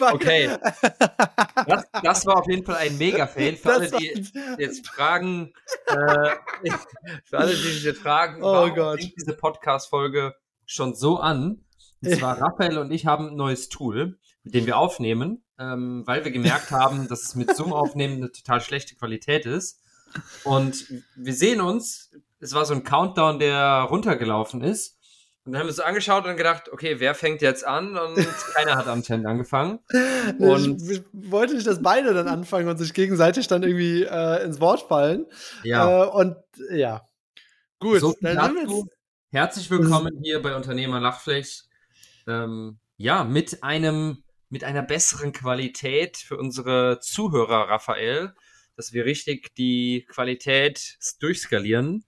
okay. Das, das, war auf jeden Fall ein Mega-Fail. Für alle, die jetzt fragen, äh, für alle, die sich jetzt fragen, oh Gott. diese Podcast-Folge schon so an? Und zwar Raphael und ich haben ein neues Tool, mit dem wir aufnehmen, ähm, weil wir gemerkt haben, dass es mit Zoom aufnehmen eine total schlechte Qualität ist. Und wir sehen uns, es war so ein Countdown, der runtergelaufen ist. Und dann haben wir uns angeschaut und gedacht, okay, wer fängt jetzt an? Und keiner hat anscheinend angefangen. Und ich, ich, wollte nicht, dass beide dann anfangen und sich gegenseitig dann irgendwie äh, ins Wort fallen. Ja. Äh, und ja. Gut, so dann wir Herzlich willkommen hier bei Unternehmer Lachfläch. Ähm, ja, mit einem, mit einer besseren Qualität für unsere Zuhörer, Raphael, dass wir richtig die Qualität durchskalieren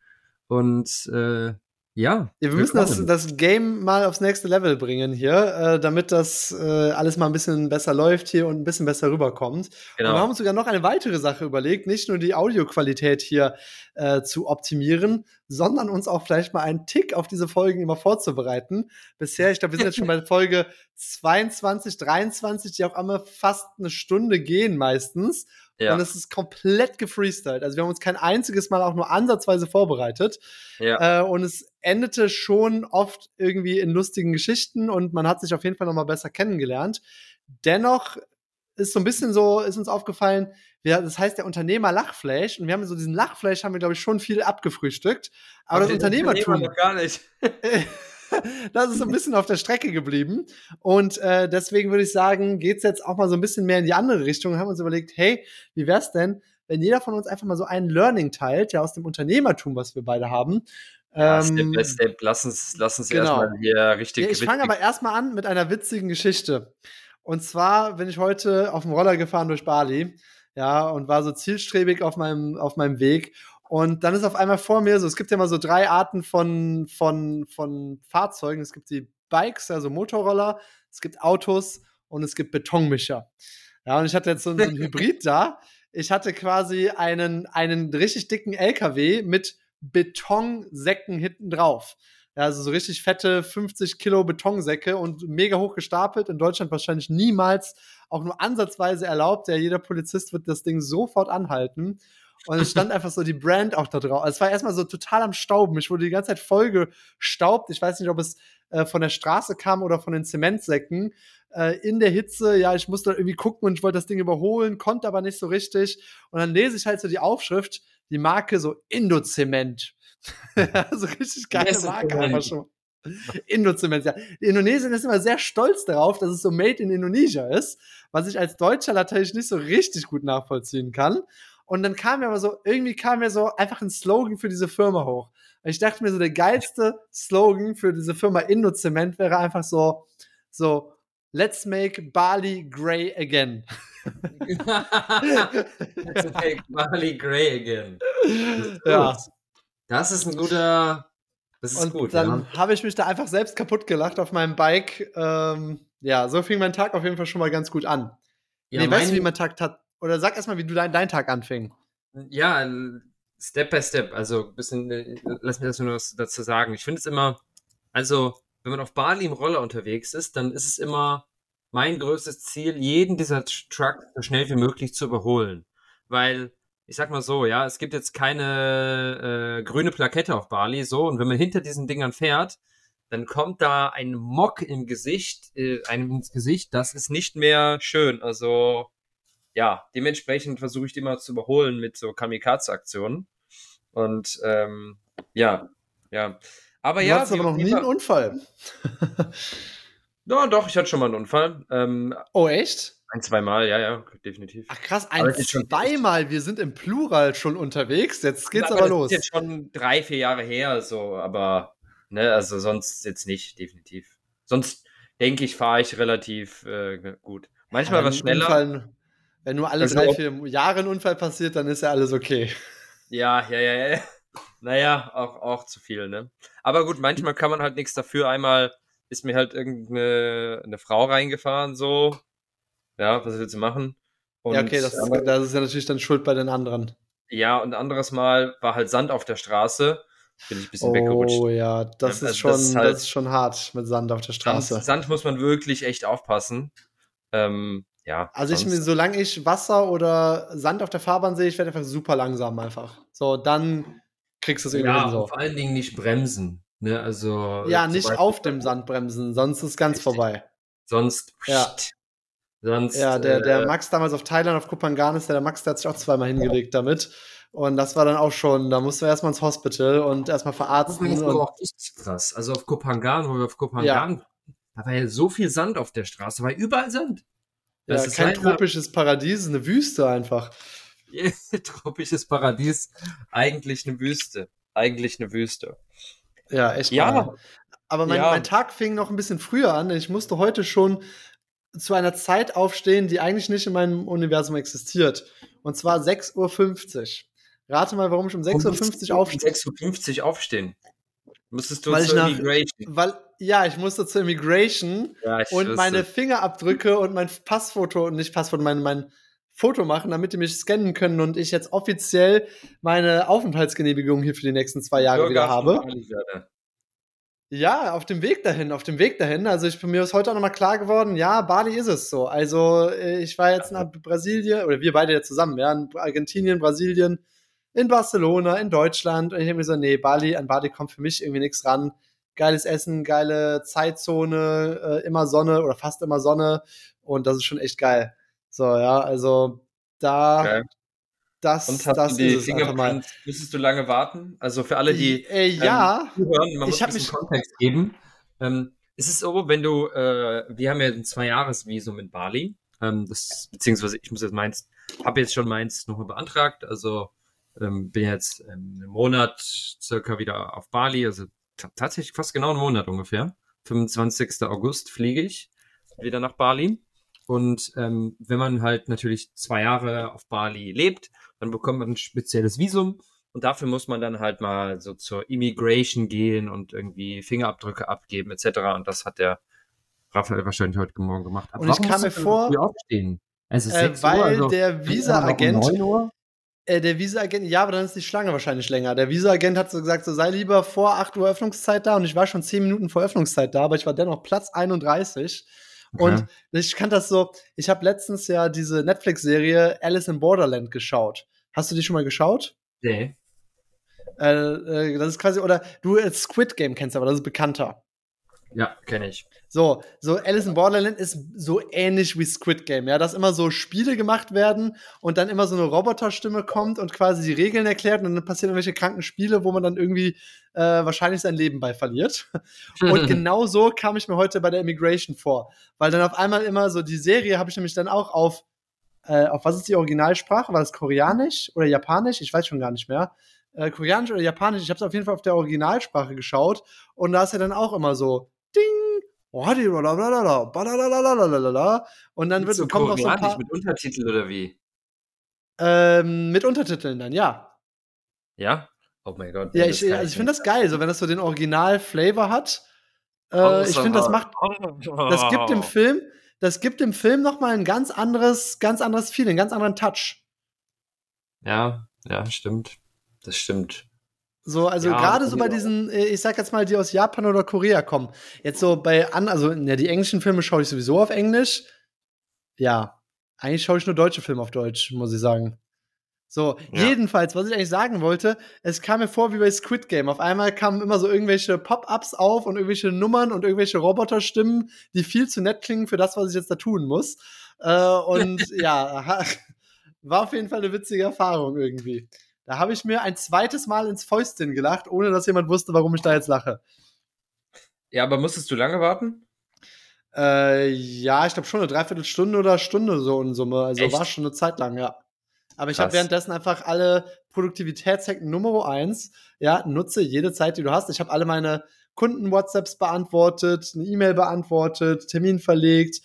und äh, ja. Wir müssen das, das Game mal aufs nächste Level bringen hier, äh, damit das äh, alles mal ein bisschen besser läuft hier und ein bisschen besser rüberkommt. Genau. Und wir haben uns sogar noch eine weitere Sache überlegt, nicht nur die Audioqualität hier äh, zu optimieren, sondern uns auch vielleicht mal einen Tick auf diese Folgen immer vorzubereiten. Bisher, ich glaube, wir sind jetzt schon bei Folge 22, 23, die auch immer fast eine Stunde gehen meistens. Ja. Und es ist komplett gefreestylt. Also wir haben uns kein einziges Mal auch nur ansatzweise vorbereitet. Ja. Äh, und es endete schon oft irgendwie in lustigen Geschichten und man hat sich auf jeden Fall nochmal besser kennengelernt. Dennoch ist so ein bisschen so, ist uns aufgefallen, wir, das heißt der Unternehmer Lachfleisch und wir haben so diesen Lachfleisch haben wir glaube ich schon viel abgefrühstückt, aber, aber das Unternehmertum Unternehmer gar nicht. das ist so ein bisschen auf der Strecke geblieben. Und äh, deswegen würde ich sagen, geht's jetzt auch mal so ein bisschen mehr in die andere Richtung. Und haben uns überlegt, hey, wie wär's denn, wenn jeder von uns einfach mal so ein Learning teilt, ja, aus dem Unternehmertum, was wir beide haben. Ja, Step by ähm, Step, lass uns, lass uns genau. erstmal hier richtig. Ja, ich fange aber erstmal an mit einer witzigen Geschichte. Und zwar bin ich heute auf dem Roller gefahren durch Bali, ja, und war so zielstrebig auf meinem, auf meinem Weg. Und dann ist auf einmal vor mir so, es gibt ja mal so drei Arten von, von, von Fahrzeugen. Es gibt die Bikes, also Motorroller, es gibt Autos und es gibt Betonmischer. Ja, und ich hatte jetzt so, so ein Hybrid da. Ich hatte quasi einen, einen richtig dicken LKW mit Betonsäcken hinten drauf. Ja, also so richtig fette 50 Kilo Betonsäcke und mega hoch gestapelt. In Deutschland wahrscheinlich niemals auch nur ansatzweise erlaubt. Ja, jeder Polizist wird das Ding sofort anhalten. Und es stand einfach so die Brand auch da drauf. Also es war erstmal so total am Stauben. Ich wurde die ganze Zeit voll gestaubt. Ich weiß nicht, ob es äh, von der Straße kam oder von den Zementsäcken. Äh, in der Hitze, ja, ich musste irgendwie gucken und ich wollte das Ding überholen, konnte aber nicht so richtig. Und dann lese ich halt so die Aufschrift, die Marke so Indozement. so richtig geile Marke einfach schon. Indozement, ja. Indonesien ist immer sehr stolz darauf, dass es so made in Indonesia ist, was ich als Deutscher natürlich nicht so richtig gut nachvollziehen kann. Und dann kam mir aber so, irgendwie kam mir so einfach ein Slogan für diese Firma hoch. Und ich dachte mir so, der geilste Slogan für diese Firma Indozement wäre einfach so, so, let's make Bali grey again. let's make Bali grey again. Das ja. Das ist ein guter, das ist und gut. Dann ja. habe ich mich da einfach selbst kaputt gelacht auf meinem Bike. Ähm, ja, so fing mein Tag auf jeden Fall schon mal ganz gut an. Ja, nee, weißt du, wie mein Tag oder sag erstmal, wie du dein, dein Tag anfing. Ja, Step by Step. Also bisschen, äh, lass mir das nur dazu sagen. Ich finde es immer, also wenn man auf Bali im Roller unterwegs ist, dann ist es immer mein größtes Ziel, jeden dieser Trucks so schnell wie möglich zu überholen. Weil, ich sag mal so, ja, es gibt jetzt keine äh, grüne Plakette auf Bali, so, und wenn man hinter diesen Dingern fährt, dann kommt da ein Mock im Gesicht, äh, einem ins Gesicht, das ist nicht mehr schön. Also, ja, dementsprechend versuche ich die immer zu überholen mit so Kamikaze-Aktionen. Und ähm, ja, ja. Aber du ja. Du aber noch nie einen Unfall. ja, doch, ich hatte schon mal einen Unfall. Ähm, oh, echt? Ein, zweimal, ja, ja, definitiv. Ach krass, ein, zweimal. Wir sind im Plural schon unterwegs. Jetzt geht's aber, aber los. Das ist jetzt schon drei, vier Jahre her, so, aber, ne, also sonst jetzt nicht, definitiv. Sonst denke ich, fahre ich relativ äh, gut. Manchmal was schneller. Unfall, wenn nur alle also, drei, vier Jahre ein Unfall passiert, dann ist ja alles okay. Ja, ja, ja, ja. Naja, auch, auch zu viel, ne? Aber gut, manchmal kann man halt nichts dafür. Einmal ist mir halt irgendeine eine Frau reingefahren, so. Ja, was willst du machen? Und ja, okay, das, das ist ja natürlich dann Schuld bei den anderen. Ja, und anderes Mal war halt Sand auf der Straße. bin ich ein bisschen oh, weggerutscht. Oh ja, das, ja, ist, also schon, das ist, halt, das, ist schon hart mit Sand auf der Straße. Sand, Sand muss man wirklich echt aufpassen. Ähm, ja. Also ich mir, solange ich Wasser oder Sand auf der Fahrbahn sehe, ich werde einfach super langsam einfach. So, dann kriegst du es irgendwie ja, hin. So. vor allen Dingen nicht bremsen. Ne? Also, ja, nicht auf dem Sand bremsen, sonst ist ganz richtig. vorbei. Sonst, ja. Sonst, ja, der, der äh, Max damals auf Thailand, auf Kupanganis, der, der Max, der hat sich auch zweimal hingelegt damit. Und das war dann auch schon, da mussten wir erstmal ins Hospital und erstmal verarzten. Das war auch richtig krass. Also auf Kopangan, wo wir auf Kopangan, ja. da war ja so viel Sand auf der Straße, da war überall Sand. Das ja, ist kein halt tropisches Paradies, eine Wüste einfach. tropisches Paradies, eigentlich eine Wüste. Eigentlich eine Wüste. Ja, echt. Ja. Mal. Aber mein, ja. mein Tag fing noch ein bisschen früher an. Ich musste heute schon zu einer Zeit aufstehen, die eigentlich nicht in meinem Universum existiert. Und zwar 6.50 Uhr. Rate mal, warum ich um 6.50 Uhr aufstehe. 6.50 Uhr aufstehen. Müsstest du weil zur nach, Immigration. Weil, ja, ich musste zur Immigration ja, und meine Fingerabdrücke und mein Passfoto, nicht Passfoto, mein, mein Foto machen, damit die mich scannen können und ich jetzt offiziell meine Aufenthaltsgenehmigung hier für die nächsten zwei Jahre Bürger wieder habe. Ja, auf dem Weg dahin, auf dem Weg dahin. Also ich, mir ist heute auch nochmal klar geworden, ja, Bali ist es so. Also äh, ich war jetzt nach Brasilien, oder wir beide ja zusammen, ja, in Argentinien, Brasilien, in Barcelona, in Deutschland. Und ich habe mir so, nee, Bali, an Bali kommt für mich irgendwie nichts ran. Geiles Essen, geile Zeitzone, äh, immer Sonne oder fast immer Sonne. Und das ist schon echt geil. So, ja, also da, okay. das, und hast das du die ist mal. Müsstest du lange warten? Also für alle, die äh, ja, ähm, hören, man muss ich ein bisschen Kontext geben. Ähm, es ist so, wenn du, äh, wir haben ja ein Zwei-Jahres-Visum in Bali, ähm, das, beziehungsweise ich muss jetzt meins, habe jetzt schon meins nochmal beantragt, also ähm, bin jetzt einen Monat circa wieder auf Bali, also tatsächlich fast genau einen Monat ungefähr. 25. August fliege ich wieder nach Bali. Und ähm, wenn man halt natürlich zwei Jahre auf Bali lebt, dann bekommt man ein spezielles Visum. Und dafür muss man dann halt mal so zur Immigration gehen und irgendwie Fingerabdrücke abgeben etc. Und das hat der Raphael wahrscheinlich heute Morgen gemacht. Aber und ich kam mir vor, aufstehen? Es ist äh, weil Uhr, also der Visa-Agent äh, der Visa-Agent, ja, aber dann ist die Schlange wahrscheinlich länger. Der Visa-Agent hat so gesagt, so sei lieber vor 8 Uhr Öffnungszeit da und ich war schon 10 Minuten vor Öffnungszeit da, aber ich war dennoch Platz 31. Okay. Und ich kann das so, ich habe letztens ja diese Netflix-Serie Alice in Borderland geschaut. Hast du die schon mal geschaut? Nee. Äh, äh, das ist quasi, oder du Squid Game kennst aber, das ist bekannter. Ja, kenne ich. So, so Alice in Borderland ist so ähnlich wie Squid Game, ja, dass immer so Spiele gemacht werden und dann immer so eine Roboterstimme kommt und quasi die Regeln erklärt und dann passieren irgendwelche kranken Spiele, wo man dann irgendwie äh, wahrscheinlich sein Leben bei verliert. und genau so kam ich mir heute bei der Immigration vor, weil dann auf einmal immer so die Serie habe ich nämlich dann auch auf äh, auf was ist die Originalsprache? War das Koreanisch oder Japanisch? Ich weiß schon gar nicht mehr. Äh, Koreanisch oder Japanisch? Ich habe es auf jeden Fall auf der Originalsprache geschaut und da ist ja dann auch immer so Ding, und dann wird so kommt noch so ein paar, mit Untertiteln oder wie? Ähm, mit Untertiteln dann, ja. Ja? Oh mein Gott. Ja, ich, also ich finde das geil, so wenn das so den Original-Flavor hat. Äh, ich finde, das macht, das gibt dem Film, das gibt dem Film noch mal ein ganz anderes, ganz anderes Feeling, ganz anderen Touch. Ja, ja, stimmt. Das stimmt. So, also ja, gerade so bei diesen, äh, ich sag jetzt mal, die aus Japan oder Korea kommen. Jetzt so bei an, also ja, die englischen Filme schaue ich sowieso auf Englisch. Ja, eigentlich schaue ich nur deutsche Filme auf Deutsch, muss ich sagen. So, ja. jedenfalls, was ich eigentlich sagen wollte, es kam mir vor wie bei Squid Game. Auf einmal kamen immer so irgendwelche Pop-ups auf und irgendwelche Nummern und irgendwelche Roboterstimmen, die viel zu nett klingen für das, was ich jetzt da tun muss. Äh, und ja, war auf jeden Fall eine witzige Erfahrung irgendwie. Da habe ich mir ein zweites Mal ins Fäustchen gelacht, ohne dass jemand wusste, warum ich da jetzt lache. Ja, aber musstest du lange warten? Äh, ja, ich glaube schon eine Dreiviertelstunde oder Stunde so in Summe. Also Echt? war schon eine Zeit lang, ja. Aber ich habe währenddessen einfach alle Produktivitätshacken Nummer eins. Ja, nutze jede Zeit, die du hast. Ich habe alle meine Kunden-WhatsApps beantwortet, eine E-Mail beantwortet, Termin verlegt,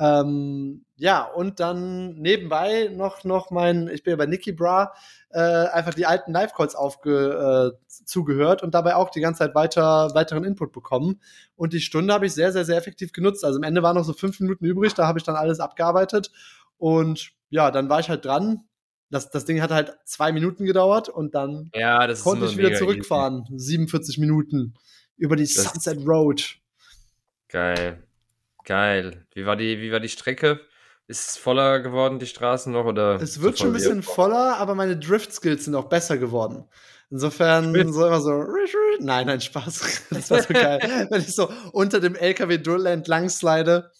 ähm, ja, und dann nebenbei noch, noch mein, ich bin ja bei Nicky Bra, äh, einfach die alten Live-Calls aufge, äh, zugehört und dabei auch die ganze Zeit weiter, weiteren Input bekommen. Und die Stunde habe ich sehr, sehr, sehr effektiv genutzt. Also am Ende waren noch so fünf Minuten übrig, da habe ich dann alles abgearbeitet. Und ja, dann war ich halt dran. das, das Ding hat halt zwei Minuten gedauert und dann ja, konnte ich wieder zurückfahren. Easy. 47 Minuten über die das Sunset Road. Geil. Geil. Wie war die, wie war die Strecke? Ist es voller geworden, die Straßen noch? Oder es wird schon ein bisschen voller, aber meine Drift-Skills sind auch besser geworden. Insofern so immer so, nein, nein, Spaß. Das war so geil. Wenn ich so unter dem LKW entlang slide.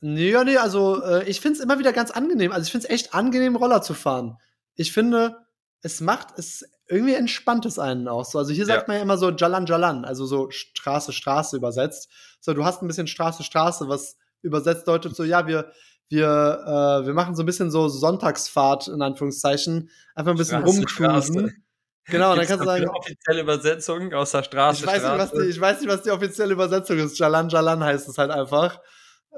Nee, ja, nee, also äh, ich finde es immer wieder ganz angenehm. Also ich finde es echt angenehm, Roller zu fahren. Ich finde, es macht es irgendwie entspannt es einen auch so. Also hier sagt man ja immer so Jalan Jalan, also so Straße, Straße übersetzt. So, du hast ein bisschen Straße, Straße, was übersetzt deutet so, ja, wir, wir, äh, wir machen so ein bisschen so Sonntagsfahrt, in Anführungszeichen, einfach ein bisschen rumcruisen. Genau, dann kannst du sagen. Offizielle Übersetzung aus der Straße. Ich weiß, Nicht, was die, ich weiß nicht, was die offizielle Übersetzung ist. Jalan Jalan heißt es halt einfach.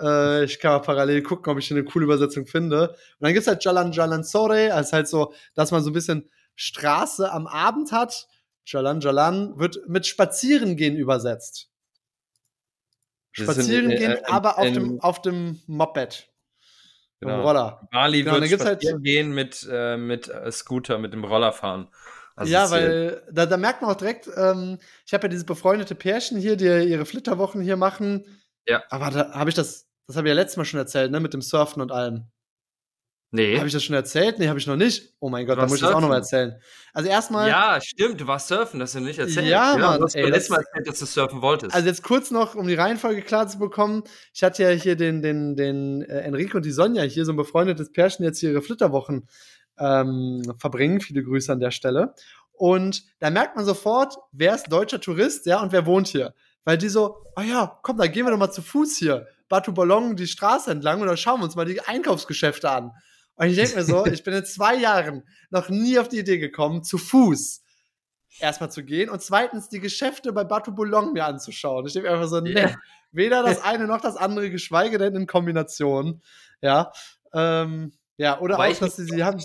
Äh, ich kann mal parallel gucken, ob ich eine coole Übersetzung finde. Und dann gibt's halt Jalan Jalan Sore, als halt so, dass man so ein bisschen Straße am Abend hat. Jalan Jalan wird mit Spazierengehen übersetzt. Spazieren gehen, äh, aber auf, dem, auf dem Moped. Genau. Roller. Bali genau, wird halt spazieren halt, gehen mit, äh, mit äh, Scooter, mit dem Roller fahren. Also ja, weil da, da merkt man auch direkt, ähm, ich habe ja dieses befreundete Pärchen hier, die ihre Flitterwochen hier machen. Ja. Aber da habe ich das, das habe ich ja letztes Mal schon erzählt, ne, mit dem Surfen und allem. Nee. Habe ich das schon erzählt? Nee, habe ich noch nicht. Oh mein Gott, da muss ich das auch noch mal erzählen. Also erstmal. Ja, stimmt, du warst surfen, das hast du nicht erzählt. Ja, ja Mann. Du hast ey, letztes Mal erzählt, dass du surfen wolltest. Also jetzt kurz noch, um die Reihenfolge klar zu bekommen. Ich hatte ja hier den, den, den äh, Enrique und die Sonja, hier so ein befreundetes Pärchen, jetzt hier ihre Flitterwochen ähm, verbringen. Viele Grüße an der Stelle. Und da merkt man sofort, wer ist deutscher Tourist, ja, und wer wohnt hier. Weil die so, oh ja, komm, da gehen wir doch mal zu Fuß hier. Batu Ballon die Straße entlang und dann schauen wir uns mal die Einkaufsgeschäfte an. Und ich denke mir so, ich bin in zwei Jahren noch nie auf die Idee gekommen, zu Fuß erstmal zu gehen und zweitens die Geschäfte bei Batu Boulogne mir anzuschauen. Ich denke einfach so, nee, weder das eine noch das andere, geschweige denn in Kombination. Ja, ähm, ja, oder Weil auch, dass sie sie haben.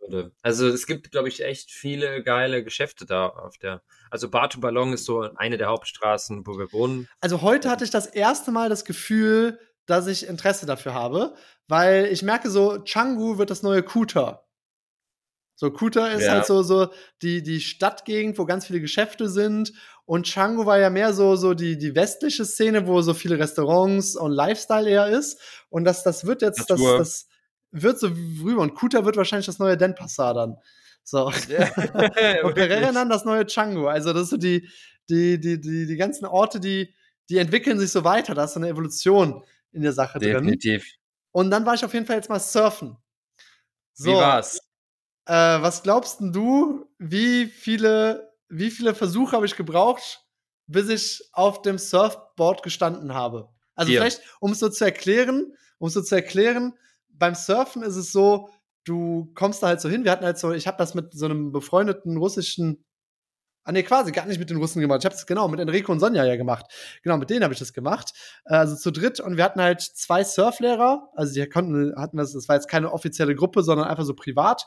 Würde. Also es gibt, glaube ich, echt viele geile Geschäfte da auf der. Also Batu Ballon ist so eine der Hauptstraßen, wo wir wohnen. Also heute hatte ich das erste Mal das Gefühl, dass ich Interesse dafür habe, weil ich merke so, Changu wird das neue Kuta. So, Kuta ist ja. halt so, so die, die Stadtgegend, wo ganz viele Geschäfte sind. Und Changu war ja mehr so, so die, die westliche Szene, wo so viele Restaurants und Lifestyle eher ist. Und das, das wird jetzt, das, das wird so rüber. Und Kuta wird wahrscheinlich das neue Denpasar dann. So. Ja. und Pereira dann das neue Changu. Also, das ist so die, die, die, die, die ganzen Orte, die, die entwickeln sich so weiter. Da ist so eine Evolution in der Sache Definitiv. drin. Definitiv. Und dann war ich auf jeden Fall jetzt mal surfen. So, wie war's? Äh, was glaubst du, wie viele, wie viele Versuche habe ich gebraucht, bis ich auf dem Surfboard gestanden habe? Also Vier. vielleicht, um es so zu erklären, um es so zu erklären, beim Surfen ist es so, du kommst da halt so hin. Wir hatten halt so, ich habe das mit so einem befreundeten russischen Ah, nee, quasi gar nicht mit den Russen gemacht. Ich habe das genau mit Enrico und Sonja ja gemacht. Genau, mit denen habe ich das gemacht. Äh, also zu dritt. Und wir hatten halt zwei Surflehrer. Also die konnten, hatten das, das war jetzt keine offizielle Gruppe, sondern einfach so privat.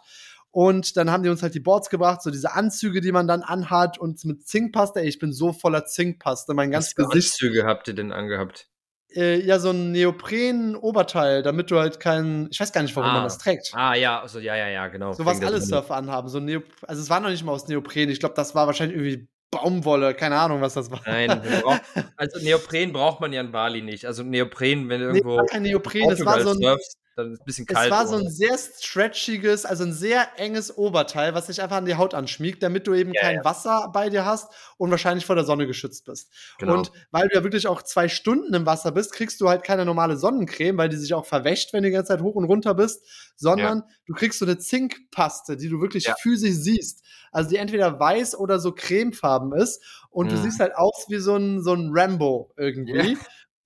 Und dann haben die uns halt die Boards gebracht, so diese Anzüge, die man dann anhat und mit Zinkpaste. Ey, ich bin so voller Zinkpaste, mein ganzes Gesicht. Anzüge habt ihr denn angehabt? Äh, ja so ein Neopren-Oberteil, damit du halt keinen, ich weiß gar nicht, warum ah. man das trägt. Ah ja, also ja, ja, ja, genau. So was alle Surfer anhaben, so Neop also es war noch nicht mal aus Neopren, ich glaube, das war wahrscheinlich irgendwie Baumwolle, keine Ahnung, was das war. Nein, braucht, also Neopren braucht man ja in Bali nicht. Also Neopren, wenn du irgendwo nee, kein Neopren, das war so ein surfst, dann ist ein bisschen kalt. Es war so ein sehr stretchiges, also ein sehr enges Oberteil, was sich einfach an die Haut anschmiegt, damit du eben ja, kein ja. Wasser bei dir hast und wahrscheinlich vor der Sonne geschützt bist. Genau. Und weil du ja wirklich auch zwei Stunden im Wasser bist, kriegst du halt keine normale Sonnencreme, weil die sich auch verwäscht, wenn du die ganze Zeit hoch und runter bist, sondern ja. du kriegst so eine Zinkpaste, die du wirklich physisch siehst. Also die entweder weiß oder so cremefarben ist und mhm. du siehst halt aus wie so ein, so ein Rambo irgendwie.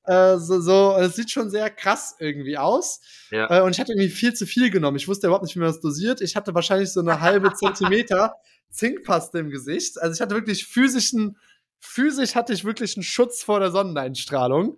Äh, so, so, es sieht schon sehr krass irgendwie aus. Ja. Äh, und ich hatte irgendwie viel zu viel genommen. Ich wusste überhaupt nicht, wie man das dosiert. Ich hatte wahrscheinlich so eine halbe Zentimeter Zinkpaste im Gesicht. Also ich hatte wirklich physischen, physisch hatte ich wirklich einen Schutz vor der Sonneneinstrahlung.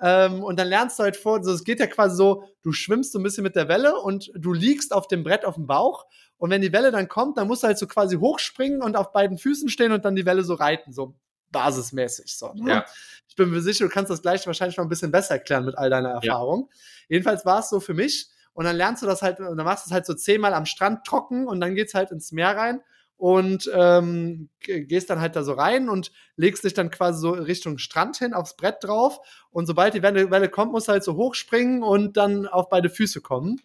Ähm, und dann lernst du halt vor, also es geht ja quasi so, du schwimmst so ein bisschen mit der Welle und du liegst auf dem Brett auf dem Bauch. Und wenn die Welle dann kommt, dann musst du halt so quasi hochspringen und auf beiden Füßen stehen und dann die Welle so reiten, so basismäßig. So, ne? ja. Ich bin mir sicher, du kannst das gleich wahrscheinlich noch ein bisschen besser erklären mit all deiner Erfahrung. Ja. Jedenfalls war es so für mich. Und dann lernst du das halt, dann machst du es halt so zehnmal am Strand trocken und dann geht's halt ins Meer rein und ähm, gehst dann halt da so rein und legst dich dann quasi so Richtung Strand hin aufs Brett drauf. Und sobald die Welle, Welle kommt, musst du halt so hochspringen und dann auf beide Füße kommen.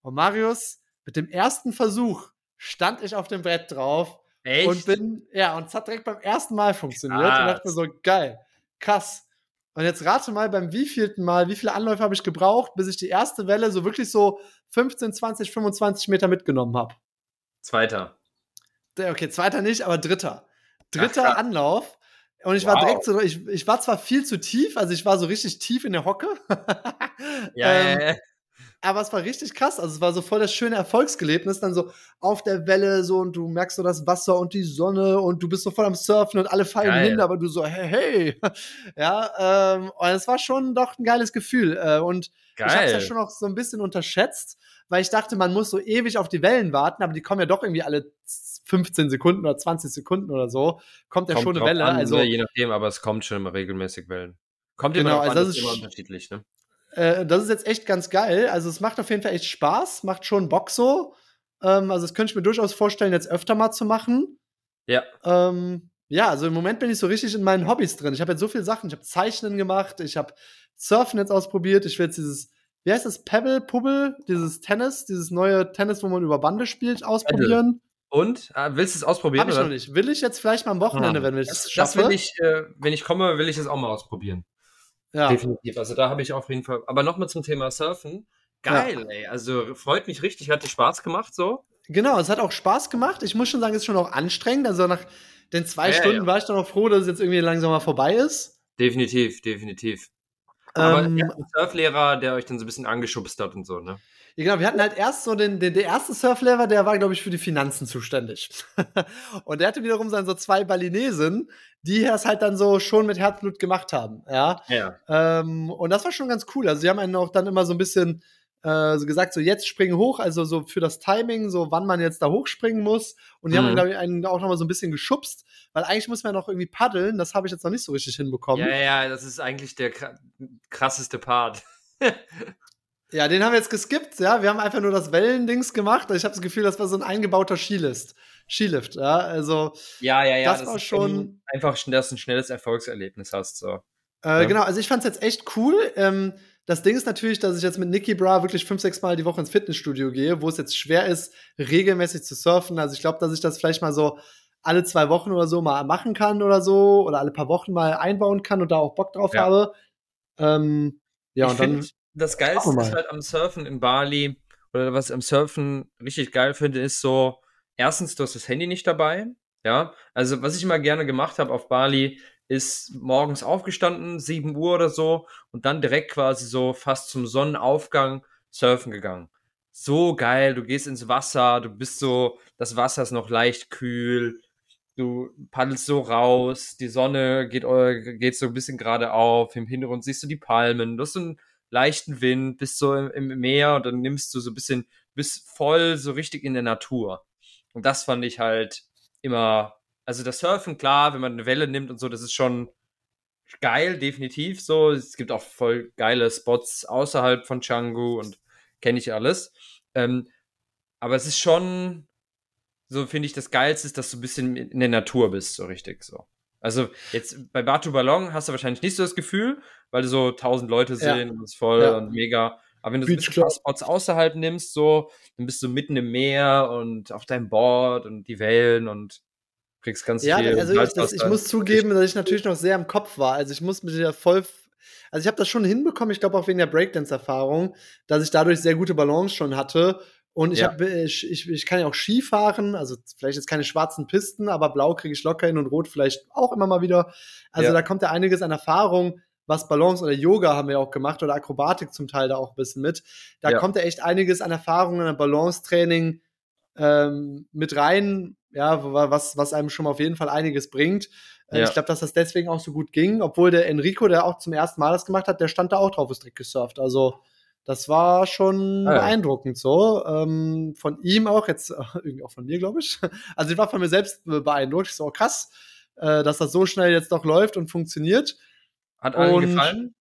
Und Marius, mit dem ersten Versuch stand ich auf dem Brett drauf Echt? und bin, ja, und es hat direkt beim ersten Mal funktioniert. Und dachte mir so, geil, krass. Und jetzt rate mal, beim wievielten Mal, wie viele Anläufe habe ich gebraucht, bis ich die erste Welle so wirklich so 15, 20, 25 Meter mitgenommen habe? Zweiter. Okay, zweiter nicht, aber dritter. Dritter Ach, Anlauf. Und ich Wow. war direkt so, ich, ich war zwar viel zu tief, also ich war so richtig tief in der Hocke. Ja, Ähm, ja, ja. Aber es war richtig krass. Also es war so voll das schöne Erfolgsgelebnis, dann so auf der Welle so und du merkst so das Wasser und die Sonne und du bist so voll am Surfen und alle fallen Geil. hin, aber du so, hey, hey. Ja, ähm, und es war schon doch ein geiles Gefühl. Äh, und ich habe es ja Geil. schon noch so ein bisschen unterschätzt, weil ich dachte, man muss so ewig auf die Wellen warten, aber die kommen ja doch irgendwie alle 15 Sekunden oder 20 Sekunden oder so. Kommt ja Kommt schon eine Welle. an, also ne, je nachdem, aber es kommt schon immer regelmäßig Wellen. Kommt Genau, immer also an, das ist immer unterschiedlich, ne? Äh, das ist jetzt echt ganz geil. Also es macht auf jeden Fall echt Spaß, macht schon Bock so. Ähm, also das könnte ich mir durchaus vorstellen, jetzt öfter mal zu machen. Ja. Ähm, ja, also im Moment bin ich so richtig in meinen Hobbys drin. Ich habe jetzt so viele Sachen. Ich habe Zeichnen gemacht, ich habe Surfen jetzt ausprobiert. Ich will jetzt dieses, wie heißt das, Pebble, Pubbel, dieses Tennis, dieses neue Tennis, wo man über Bande spielt, ausprobieren. Und? Ah, willst du es ausprobieren? Habe ich oder? noch nicht. Will ich jetzt vielleicht mal am Wochenende, Ah, wenn ich das, es das schaffe. will ich, äh, wenn ich komme, will ich es auch mal ausprobieren. Ja. Definitiv. Also da habe ich auf jeden Fall. Aber nochmal zum Thema Surfen. Geil, ey. Also freut mich richtig, hat dir Spaß gemacht so. Genau, es hat auch Spaß gemacht. Ich muss schon sagen, es ist schon auch anstrengend. Also nach den zwei Ja, ja, Stunden ja. war ich dann auch froh, dass es jetzt irgendwie langsam mal vorbei ist. Definitiv, definitiv. Aber Ähm, ihr habt einen Surflehrer, der euch dann so ein bisschen angeschubst hat und so, ne? Ja, genau, wir hatten halt erst so den, den der erste Surflehrer, der war, glaube ich, für die Finanzen zuständig. und der hatte wiederum dann so zwei Balinesen, die das halt dann so schon mit Herzblut gemacht haben, ja. Ja. Ähm, und das war schon ganz cool. Also sie haben einen auch dann immer so ein bisschen äh, so gesagt, so jetzt springen hoch, also so für das Timing, so wann man jetzt da hochspringen muss. Und die Mhm. haben, glaube ich, einen auch noch mal so ein bisschen geschubst, weil eigentlich muss man ja noch irgendwie paddeln. Das habe ich jetzt noch nicht so richtig hinbekommen. Ja, ja, das ist eigentlich der kra- krasseste Part. Ja, den haben wir jetzt geskippt, ja. Wir haben einfach nur das Wellendings gemacht. Ich habe das Gefühl, das war so ein eingebauter Skilift. Skilift, ja. Also, Ja, ja, ja. Das war ist schon- einfach, dass du ein schnelles Erfolgserlebnis hast. So. äh, Ja. genau, also ich fand's jetzt echt cool. Ähm, das Ding ist natürlich, dass ich jetzt mit Nicky Bra wirklich fünf, sechs Mal die Woche ins Fitnessstudio gehe, wo es jetzt schwer ist, regelmäßig zu surfen. Also ich glaube, dass ich das vielleicht mal so alle zwei Wochen oder so mal machen kann oder so oder alle paar Wochen mal einbauen kann und da auch Bock drauf Ja. habe. Ähm, ja, ich und dann finde, das Geilste ist halt am Surfen in Bali, oder was ich am Surfen richtig geil finde, ist so, erstens, du hast das Handy nicht dabei. Ja, also was ich immer gerne gemacht habe auf Bali, ist morgens aufgestanden, 7 Uhr oder so, und dann direkt quasi so fast zum Sonnenaufgang surfen gegangen. So geil, du gehst ins Wasser, du bist so, das Wasser ist noch leicht kühl, du paddelst so raus, die Sonne geht, äh, geht so ein bisschen gerade auf, im Hintergrund siehst du die Palmen, du hast so einen leichten Wind, bist so im, Meer und dann nimmst du so ein bisschen, bist voll so richtig in der Natur. Und das fand ich halt immer, also das Surfen, klar, wenn man eine Welle nimmt und so, das ist schon geil, definitiv so. Es gibt auch voll geile Spots außerhalb von Canggu und kenne ich alles. Ähm, aber es ist schon, so finde ich, das Geilste ist, dass du ein bisschen in der Natur bist, so richtig so. Also jetzt bei Batu Ballon hast du wahrscheinlich nicht so das Gefühl, weil du so tausend Leute Ja. sehen und es ist voll Ja. und mega. Aber wenn du so ein Beach Spots außerhalb nimmst, so, dann bist du mitten im Meer und auf deinem Board und die Wellen und kriegst ganz Ja, viel. also ich, das, ich muss zugeben, dass ich natürlich noch sehr im Kopf war. Also ich muss mit der voll. Also ich habe das schon hinbekommen, ich glaube auch wegen der Breakdance-Erfahrung, dass ich dadurch sehr gute Balance schon hatte. Und ich, Ja. hab, ich, ich, ich kann ja auch Ski fahren, also vielleicht jetzt keine schwarzen Pisten, aber blau kriege ich locker hin und rot vielleicht auch immer mal wieder. Also Ja. da kommt ja einiges an Erfahrung, was Balance oder Yoga haben wir auch gemacht oder Akrobatik zum Teil da auch ein bisschen mit. Da Ja. kommt ja echt einiges an Erfahrung, an Balance-Training ähm, mit rein, ja, wa- was, was einem schon mal auf jeden Fall einiges bringt. Äh, Ja. Ich glaube, dass das deswegen auch so gut ging, obwohl der Enrico, der auch zum ersten Mal das gemacht hat, der stand da auch drauf, ist direkt gesurft. Also das war schon Ah, ja. beeindruckend so. Ähm, von ihm auch, jetzt äh, irgendwie auch von mir, glaube ich. Also ich war von mir selbst äh, beeindruckt. Ich so, oh, krass, äh, dass das so schnell jetzt doch läuft und funktioniert. Hat allen und- gefallen?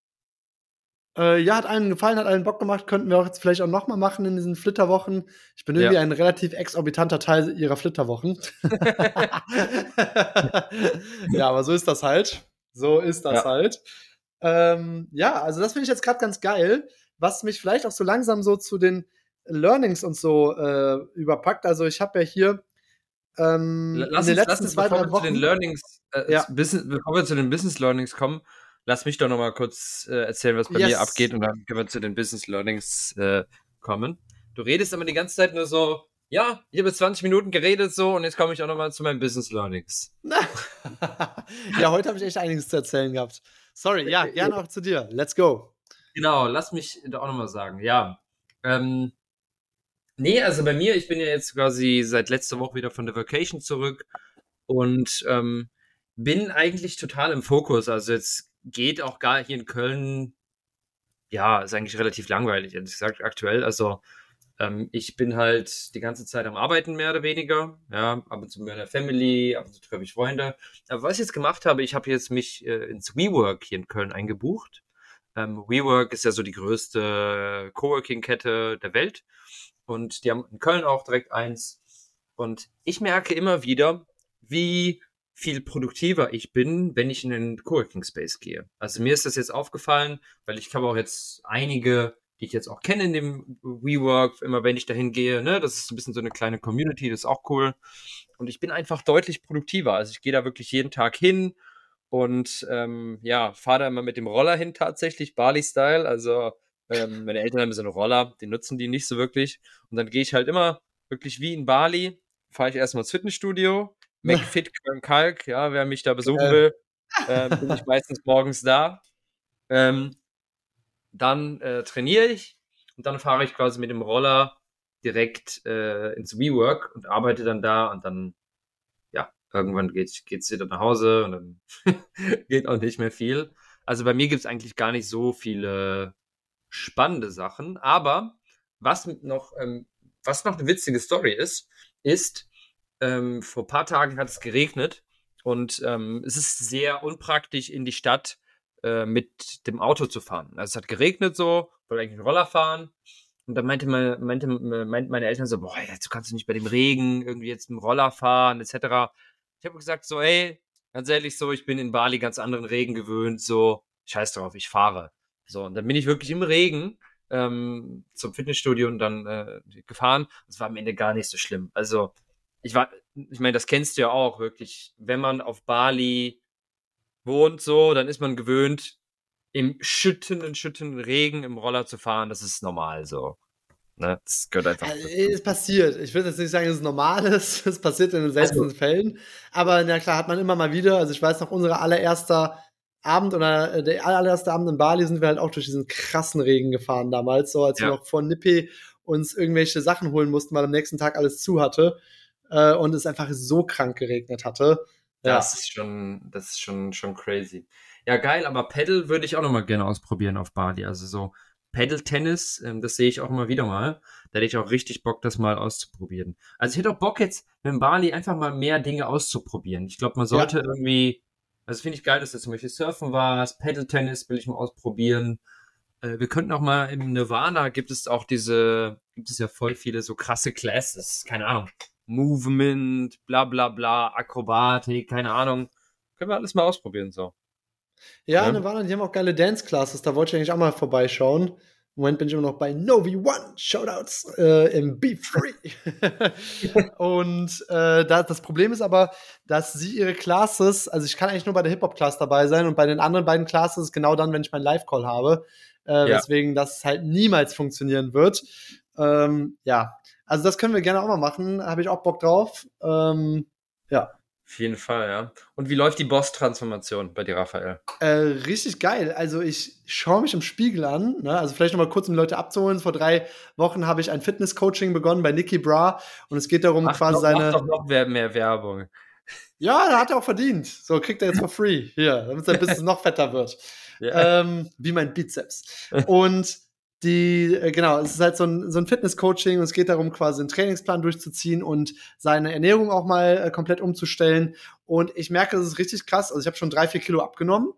Äh, ja, hat allen gefallen, hat allen Bock gemacht. Könnten wir auch jetzt vielleicht auch noch mal machen in diesen Flitterwochen. Ich bin irgendwie ja. ein relativ exorbitanter Teil ihrer Flitterwochen. ja, aber so ist das halt. So ist das ja. halt. Ähm, ja, also das finde ich jetzt gerade ganz geil, was mich vielleicht auch so langsam so zu den Learnings und so äh, überpackt. Also ich habe ja hier ähm, lass in den uns, letzten uns, zwei, wir Wochen, zu den Learnings, äh, ja. Business, bevor wir zu den Business Learnings kommen, lass mich doch noch mal kurz äh, erzählen, was bei yes. mir abgeht und dann können wir zu den Business Learnings äh, kommen. Du redest aber die ganze Zeit nur so, ja, ich habe 20 Minuten geredet so und jetzt komme ich auch noch mal zu meinen Business Learnings. ja, heute habe ich echt einiges zu erzählen gehabt. Sorry, ja, gerne auch zu dir. Let's go. Genau, lass mich da auch noch mal sagen. Ja, ähm, nee, also bei mir, ich bin ja jetzt quasi seit letzter Woche wieder von der Vacation zurück und ähm, bin eigentlich total im Fokus. Also jetzt geht auch gar hier in Köln, ja, ist eigentlich relativ langweilig, ehrlich gesagt, aktuell. Also ähm, ich bin halt die ganze Zeit am Arbeiten, mehr oder weniger. Ja, ab und zu mit meiner Family, ab und zu treffe ich Freunde. Aber was ich jetzt gemacht habe, ich habe jetzt mich äh, ins WeWork hier in Köln eingebucht. Ähm, WeWork ist ja so die größte Coworking-Kette der Welt. Und die haben in Köln auch direkt eins. Und ich merke immer wieder, wie viel produktiver ich bin, wenn ich in den Coworking Space gehe. Also mir ist das jetzt aufgefallen, weil ich habe auch jetzt einige, die ich jetzt auch kenne in dem WeWork, immer wenn ich dahin gehe, ne, das ist ein bisschen so eine kleine Community, das ist auch cool. Und ich bin einfach deutlich produktiver. Also ich gehe da wirklich jeden Tag hin und ähm, ja, fahre da immer mit dem Roller hin tatsächlich, Bali-Style. Also ähm, meine Eltern haben so einen Roller, den nutzen die nicht so wirklich. Und dann gehe ich halt immer wirklich wie in Bali, fahre ich erstmal ins Fitnessstudio, McFit Kalk, ja, wer mich da besuchen will, äh, bin ich meistens morgens da. Ähm, dann äh, trainiere ich und dann fahre ich quasi mit dem Roller direkt äh, ins WeWork und arbeite dann da und dann, irgendwann geht geht's wieder nach Hause und dann geht auch nicht mehr viel. Also bei mir gibt es eigentlich gar nicht so viele spannende Sachen, aber was noch, ähm, was noch eine witzige Story ist, ist, ähm, vor paar Tagen hat es geregnet und ähm, es ist sehr unpraktisch in die Stadt äh, mit dem Auto zu fahren. Also es hat geregnet so, wollte eigentlich einen Roller fahren und dann meinte, meine, meinte, meinte meine Eltern so, boah, jetzt kannst du nicht bei dem Regen irgendwie jetzt dem Roller fahren, etc. Ich habe gesagt so, ey, ganz ehrlich so, ich bin in Bali ganz anderen Regen gewöhnt, so, scheiß drauf, ich fahre. So, und dann bin ich wirklich im Regen ähm, zum Fitnessstudio und dann äh, gefahren. Es war am Ende gar nicht so schlimm. Also ich war, ich meine, das kennst du ja auch wirklich. Wenn man auf Bali wohnt, so, dann ist man gewöhnt, im schüttenden, schüttenden Regen im Roller zu fahren. Das ist normal so. Ne? Das gehört einfach. Also, es passiert. Ich würde jetzt nicht sagen, dass es normal ist. Es passiert in den seltensten also, Fällen. Aber na klar, hat man immer mal wieder. Also ich weiß noch, unser allererster Abend oder äh, der allererste Abend in Bali sind wir halt auch durch diesen krassen Regen gefahren damals, so als ja. wir noch vor Nippe uns irgendwelche Sachen holen mussten, weil am nächsten Tag alles zu hatte äh, und es einfach so krank geregnet hatte. Ja. Das ist schon, das ist schon, schon crazy. Ja, geil, aber Paddle würde ich auch noch mal gerne ausprobieren auf Bali. Also so Paddle-Tennis, ähm, das sehe ich auch immer wieder mal. Da hätte ich auch richtig Bock, das mal auszuprobieren. Also ich hätte auch Bock jetzt mit Bali einfach mal mehr Dinge auszuprobieren. Ich glaube, man sollte ja. irgendwie, also finde ich geil, dass du zum Beispiel Surfen warst, Paddle-Tennis will ich mal ausprobieren. Äh, wir könnten auch mal im Nirvana gibt es auch diese, gibt es ja voll viele so krasse Classes, keine Ahnung. Movement, bla bla bla, Akrobatik, keine Ahnung. Können wir alles mal ausprobieren, so. Ja, ja. Nirvana, die haben auch geile Dance-Classes, da wollte ich eigentlich auch mal vorbeischauen. Im Moment bin ich immer noch bei Novi One, Shoutouts äh, im Be Free. und äh, da, das Problem ist aber, dass sie ihre Classes, also ich kann eigentlich nur bei der Hip-Hop-Class dabei sein und bei den anderen beiden Classes genau dann, wenn ich meinen Live-Call habe. Äh, ja. Weswegen das halt niemals funktionieren wird. Ähm, ja, also das können wir gerne auch mal machen. Habe ich auch Bock drauf. Ähm, ja. Auf jeden Fall, ja. Und wie läuft die Boss-Transformation bei dir, Raphael? Äh, richtig geil. Also ich schaue mich im Spiegel an. Ne? Also vielleicht noch mal kurz, um Leute abzuholen. Vor drei Wochen habe ich ein Fitness-Coaching begonnen bei Nicky Bra und es geht darum, mach quasi doch, seine. Mach doch noch mehr Werbung. Ja, da hat er auch verdient. So kriegt er jetzt for free hier, damit sein Business noch fetter wird. Ja. Ähm, wie mein Bizeps. Und die, äh, genau, es ist halt so ein, so ein Fitness-Coaching und es geht darum, quasi einen Trainingsplan durchzuziehen und seine Ernährung auch mal äh, komplett umzustellen. Und ich merke, das ist richtig krass. Also ich habe schon drei, vier Kilo abgenommen.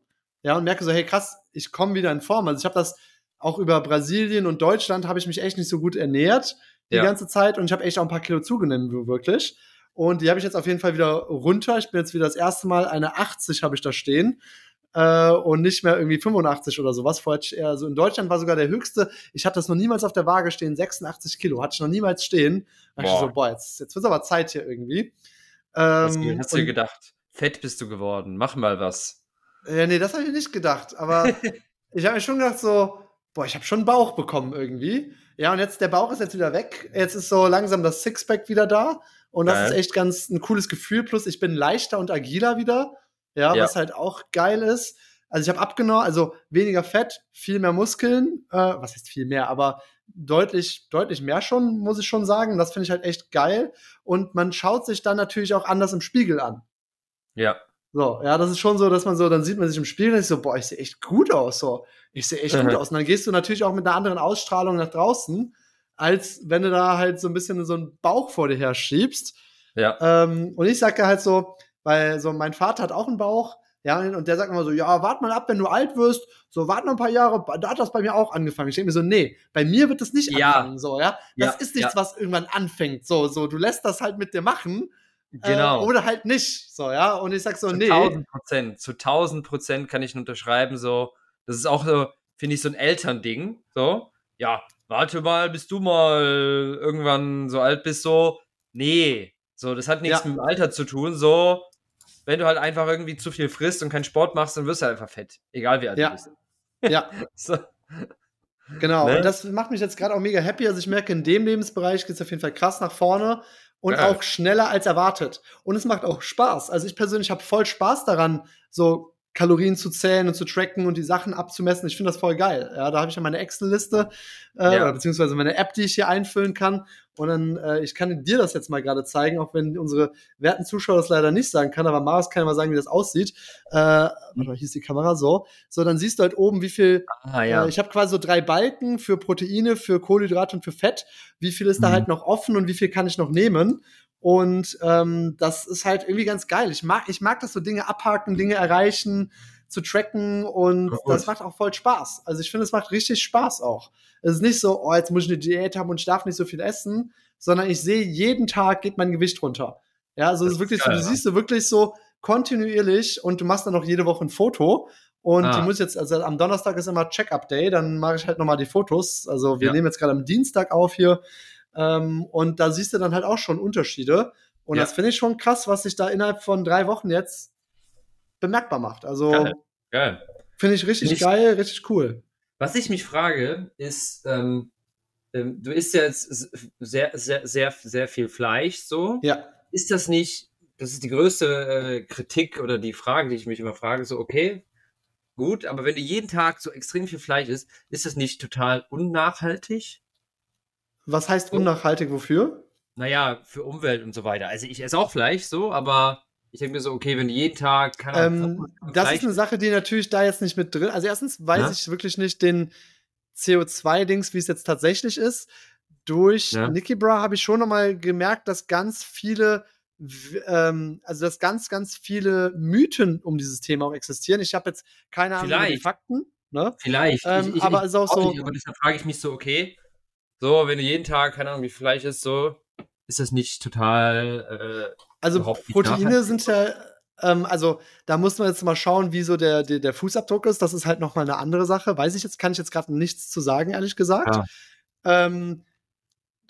Ja, und merke so, hey krass, ich komme wieder in Form. Also ich habe das auch über Brasilien und Deutschland habe ich mich echt nicht so gut ernährt die Ja. ganze Zeit und ich habe echt auch ein paar Kilo zugenommen, wirklich. Und die habe ich jetzt auf jeden Fall wieder runter. Ich bin jetzt wieder das erste Mal eine 80 habe ich da stehen. Äh, und nicht mehr irgendwie 85 oder sowas. Vorher eher so in Deutschland war sogar der höchste. Ich hatte das noch niemals auf der Waage stehen. 86 Kilo hatte ich noch niemals stehen. Da dachte ich so, boah, jetzt, jetzt wird aber Zeit hier irgendwie. Ähm, hast du dir gedacht? Fett bist du geworden. Mach mal was. Ja, nee, das habe ich nicht gedacht. Aber ich habe mir schon gedacht, so, boah, ich habe schon einen Bauch bekommen irgendwie. Ja, und jetzt, der Bauch ist jetzt wieder weg. Jetzt ist so langsam das Sixpack wieder da. Und das Geil. ist echt ganz ein cooles Gefühl. Plus, ich bin leichter und agiler wieder. Ja, Ja. was halt auch geil ist. Also, ich habe abgenommen, also weniger Fett, viel mehr Muskeln. Äh, was heißt viel mehr? Aber deutlich, deutlich mehr schon, muss ich schon sagen. Das finde ich halt echt geil. Und man schaut sich dann natürlich auch anders im Spiegel an. Ja. So, ja, das ist schon so, dass man so, dann sieht man sich im Spiegel und ist so, boah, ich sehe echt gut aus, so. Ich sehe echt Mhm. gut aus. Und dann gehst du natürlich auch mit einer anderen Ausstrahlung nach draußen, als wenn du da halt so ein bisschen so einen Bauch vor dir her schiebst. Ja. Ähm, und ich sage halt so, weil so mein Vater hat auch einen Bauch, ja, und der sagt immer so, ja, wart mal ab, wenn du alt wirst, so wart noch ein paar Jahre, da hat das bei mir auch angefangen. Ich denke mir so, nee, bei mir wird das nicht Ja. anfangen, so, ja. Das Ja, ist nichts, ja. was irgendwann anfängt, so, so, du lässt das halt mit dir machen, Genau. äh, oder halt nicht, so, ja. Und ich sag so, zu nee. 1000 Prozent. Zu 1000 Prozent kann ich unterschreiben. So, das ist auch so, finde ich, so ein Elternding. So, ja, warte mal, bis du mal irgendwann so alt bist. So, nee, so, das hat nichts Ja. mit dem Alter zu tun. So, wenn du halt einfach irgendwie zu viel frisst und keinen Sport machst, dann wirst du halt einfach fett. Egal wie alt Ja. du bist. Ja, So, genau. Ne? Und das macht mich jetzt gerade auch mega happy. Also ich merke, in dem Lebensbereich geht es auf jeden Fall krass nach vorne und Geil. auch schneller als erwartet. Und es macht auch Spaß. Also ich persönlich habe voll Spaß daran, so Kalorien zu zählen und zu tracken und die Sachen abzumessen. Ich finde das voll geil. Ja, da habe ich ja meine Excel-Liste, äh, Ja. beziehungsweise meine App, die ich hier einfüllen kann. Und dann, äh, ich kann dir das jetzt mal gerade zeigen, auch wenn unsere werten Zuschauer das leider nicht sagen kann, aber Marius kann ja mal sagen, wie das aussieht. Äh, warte mal, hier ist die Kamera so. So, dann siehst du halt oben, wie viel ah, ja. äh, ich habe quasi so drei Balken für Proteine, für Kohlenhydrate und für Fett. Wie viel ist da Mhm. halt noch offen und wie viel kann ich noch nehmen? Und ähm, das ist halt irgendwie ganz geil. Ich mag, ich mag das so Dinge abhaken, Dinge erreichen, zu tracken und Gut. das macht auch voll Spaß. Also ich finde, es macht richtig Spaß auch. Es ist nicht so, oh, jetzt muss ich eine Diät haben und ich darf nicht so viel essen, sondern ich sehe, jeden Tag geht mein Gewicht runter. Ja, also es ist wirklich ist so, geil, du siehst du wirklich so kontinuierlich und du machst dann auch jede Woche ein Foto. Und Ah. die muss jetzt, also am Donnerstag ist immer Check-up-Day, dann mache ich halt nochmal die Fotos. Also wir Ja. nehmen jetzt gerade am Dienstag auf hier. Ähm, und da siehst du dann halt auch schon Unterschiede. Und Ja. das finde ich schon krass, was sich da innerhalb von drei Wochen jetzt bemerkbar macht. Also Geil. Geil. finde ich richtig Nicht- geil, richtig cool. Was ich mich frage, ist, ähm, ähm, du isst ja jetzt sehr, sehr, sehr, sehr viel Fleisch, so. Ja. Ist das nicht, das ist die größte äh, Kritik oder die Frage, die ich mich immer frage, so, okay, gut, aber wenn du jeden Tag so extrem viel Fleisch isst, ist das nicht total unnachhaltig? Was heißt unnachhaltig wofür? Naja, für Umwelt und so weiter. Also ich esse auch Fleisch, so, aber ich denke mir so, okay, wenn jeden Tag, Ahnung, Ähm, das ist eine Sache, die natürlich da jetzt nicht mit drin. Also erstens weiß Ja. ich wirklich nicht den CO2-Dings, wie es jetzt tatsächlich ist. Durch Ja. Nicky Bra habe ich schon noch mal gemerkt, dass ganz viele, ähm, also dass ganz, ganz viele Mythen um dieses Thema auch existieren. Ich habe jetzt keine Ahnung über die Vielleicht. Fakten. Ne? Vielleicht. Ähm, aber ist auch so- Nicht, aber deshalb frage ich mich so, okay, so, wenn du jeden Tag, keine Ahnung, wie Fleisch isst, so, ist das nicht total, äh, Also Proteine sind ja, ähm, also da muss man jetzt mal schauen, wie so der, der, der Fußabdruck ist. Das ist halt noch mal eine andere Sache. Weiß ich jetzt, kann ich jetzt gerade nichts zu sagen, ehrlich gesagt. Ja. Ähm,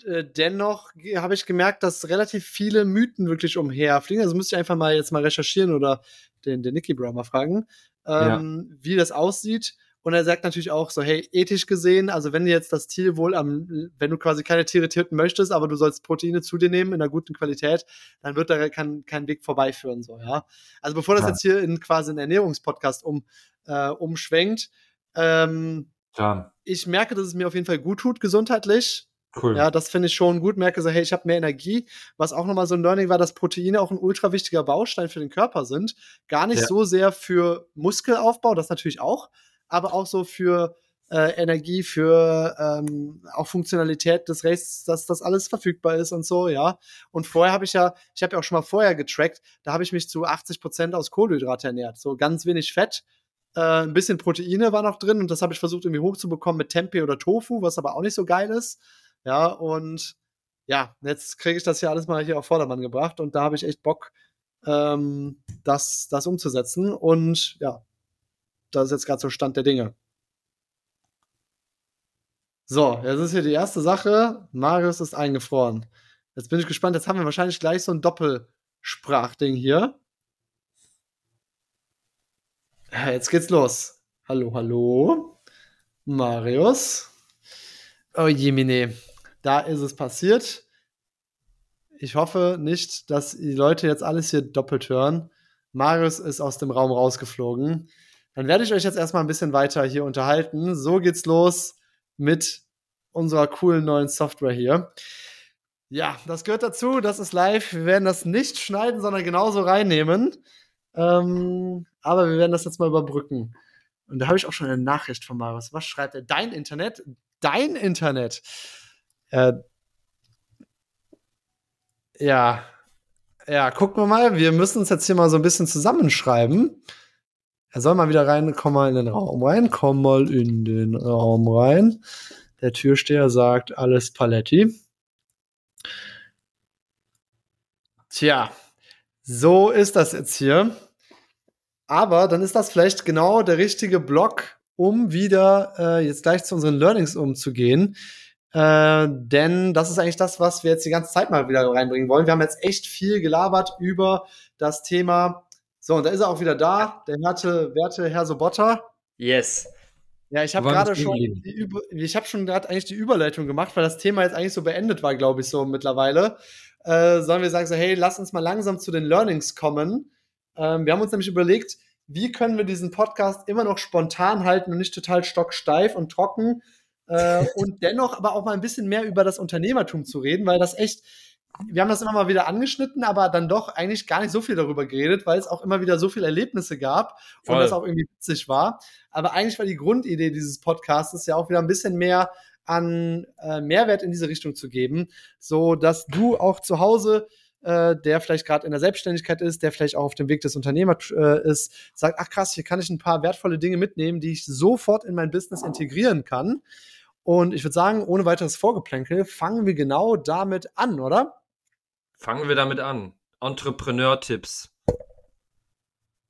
äh, dennoch habe ich gemerkt, dass relativ viele Mythen wirklich umherfliegen. Also müsste ich einfach mal jetzt mal recherchieren oder den, den Nicky Brown mal fragen, ähm, wie das aussieht. Und er sagt natürlich auch so, hey, ethisch gesehen, also wenn du jetzt das Tierwohl am, wenn du quasi keine Tiere töten möchtest, aber du sollst Proteine zu dir nehmen in einer guten Qualität, dann wird da kein, kein Weg vorbeiführen, so, ja. Also bevor das Ja. jetzt hier in quasi einen Ernährungspodcast um, äh, umschwenkt, ähm, klar, ich merke, dass es mir auf jeden Fall gut tut, gesundheitlich. cool. Ja, das finde ich schon gut. Merke so, hey, ich habe mehr Energie. Was auch nochmal so ein Learning war, dass Proteine auch ein ultra wichtiger Baustein für den Körper sind. Gar nicht Ja. so sehr für Muskelaufbau, das natürlich auch, aber auch so für äh, Energie, für ähm, auch Funktionalität des Races, dass das alles verfügbar ist und so, ja. Und vorher habe ich ja, ich habe ja auch schon mal vorher getrackt, da habe ich mich zu 80 Prozent aus Kohlenhydrate ernährt. So ganz wenig Fett, Äh, ein bisschen Proteine war noch drin und das habe ich versucht irgendwie hochzubekommen mit Tempeh oder Tofu, was aber auch nicht so geil ist. Ja, und ja, jetzt kriege ich das hier alles mal hier auf Vordermann gebracht und da habe ich echt Bock, ähm, das, das umzusetzen. Und ja, das ist jetzt gerade so Stand der Dinge. So, jetzt ist hier die erste Sache. Marius ist eingefroren. Jetzt bin ich gespannt. Jetzt haben wir wahrscheinlich gleich so ein Doppelsprachding hier. Jetzt geht's los. Hallo, hallo. Marius. Oh Jemine. Da ist es passiert. Ich hoffe nicht, dass die Leute jetzt alles hier doppelt hören. Marius ist aus dem Raum rausgeflogen. Dann werde ich euch jetzt erstmal ein bisschen weiter hier unterhalten. So geht's los mit unserer coolen neuen Software hier. Ja, das gehört dazu, das ist live. Wir werden das nicht schneiden, sondern genauso reinnehmen. Ähm, aber wir werden das jetzt mal überbrücken. Und da habe ich auch schon eine Nachricht von Marius. Was schreibt er? Dein Internet? Dein Internet? Äh, ja. Ja, gucken wir mal. Wir müssen uns jetzt hier mal so ein bisschen zusammenschreiben. Er soll mal wieder rein, komm mal in den Raum rein, komm mal in den Raum rein. Der Türsteher sagt, alles Paletti. Tja, so ist das jetzt hier. Aber dann ist das vielleicht genau der richtige Block, um wieder äh, jetzt gleich zu unseren Learnings umzugehen. Äh, denn das ist eigentlich das, was wir jetzt die ganze Zeit mal wieder reinbringen wollen. Wir haben jetzt echt viel gelabert über das Thema. So, und da ist er auch wieder da, der werte, werte Herr Sobotta. Yes. Ja, ich habe gerade schon, ich habe schon gerade eigentlich die Überleitung gemacht, weil das Thema jetzt eigentlich so beendet war, glaube ich, so mittlerweile. Äh, sollen wir sagen so, hey, lass uns mal langsam zu den Learnings kommen. Ähm, wir haben uns nämlich überlegt, wie können wir diesen Podcast immer noch spontan halten und nicht total stocksteif und trocken äh, und dennoch aber auch mal ein bisschen mehr über das Unternehmertum zu reden, weil das echt, wir haben das immer mal wieder angeschnitten, aber dann doch eigentlich gar nicht so viel darüber geredet, weil es auch immer wieder so viele Erlebnisse gab Voll. und das auch irgendwie witzig war. Aber eigentlich war die Grundidee dieses Podcasts ja auch wieder ein bisschen mehr an äh, Mehrwert in diese Richtung zu geben, so dass du auch zu Hause äh, der vielleicht gerade in der Selbstständigkeit ist, der vielleicht auch auf dem Weg des Unternehmers äh, ist, sagt, ach krass, hier kann ich ein paar wertvolle Dinge mitnehmen, die ich sofort in mein Business integrieren kann. Und ich würde sagen, ohne weiteres Vorgeplänkel, fangen wir genau damit an, oder? Fangen wir damit an. Entrepreneur-Tipps.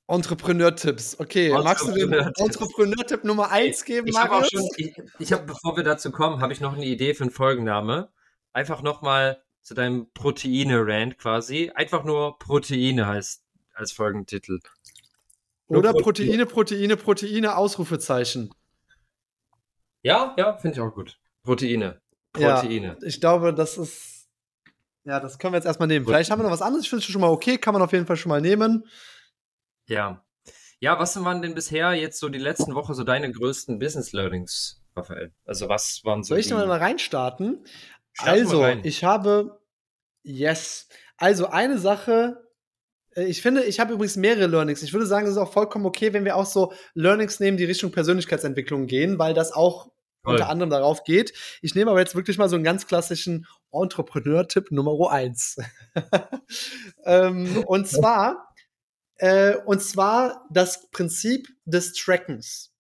Entrepreneur-Tipps. Okay, magst du den Entrepreneur-Tipp Nummer 1 geben, ich Marius? Schon, ich, ich habe, bevor wir dazu kommen, habe ich noch eine Idee für einen Folgenname. Einfach nochmal zu deinem Proteine-Rand quasi. Einfach nur Proteine heißt als Folgentitel. Oder Proteine, Proteine, Proteine, Ausrufezeichen. Ja, ja, finde ich auch gut. Proteine. Proteine. Ja, ich glaube, das ist. Ja, das können wir jetzt erstmal nehmen. Proteine. Vielleicht haben wir noch was anderes. Ich finde es schon mal okay. Kann man auf jeden Fall schon mal nehmen. Ja. Ja, was waren denn bisher jetzt so die letzten Woche so deine größten Business Learnings, Raphael? Also was waren so Soll ich die... mal reinstarten? Starten also, ich habe yes. Also eine Sache, äh, ich finde, ich habe übrigens mehrere Learnings. Ich würde sagen, es ist auch vollkommen okay, wenn wir auch so Learnings nehmen, die Richtung Persönlichkeitsentwicklung gehen, weil das auch Voll. unter anderem darauf geht. Ich nehme aber jetzt wirklich mal so einen ganz klassischen Entrepreneur-Tipp Nummer eins. ähm, und zwar äh, und zwar das Prinzip des Trackens.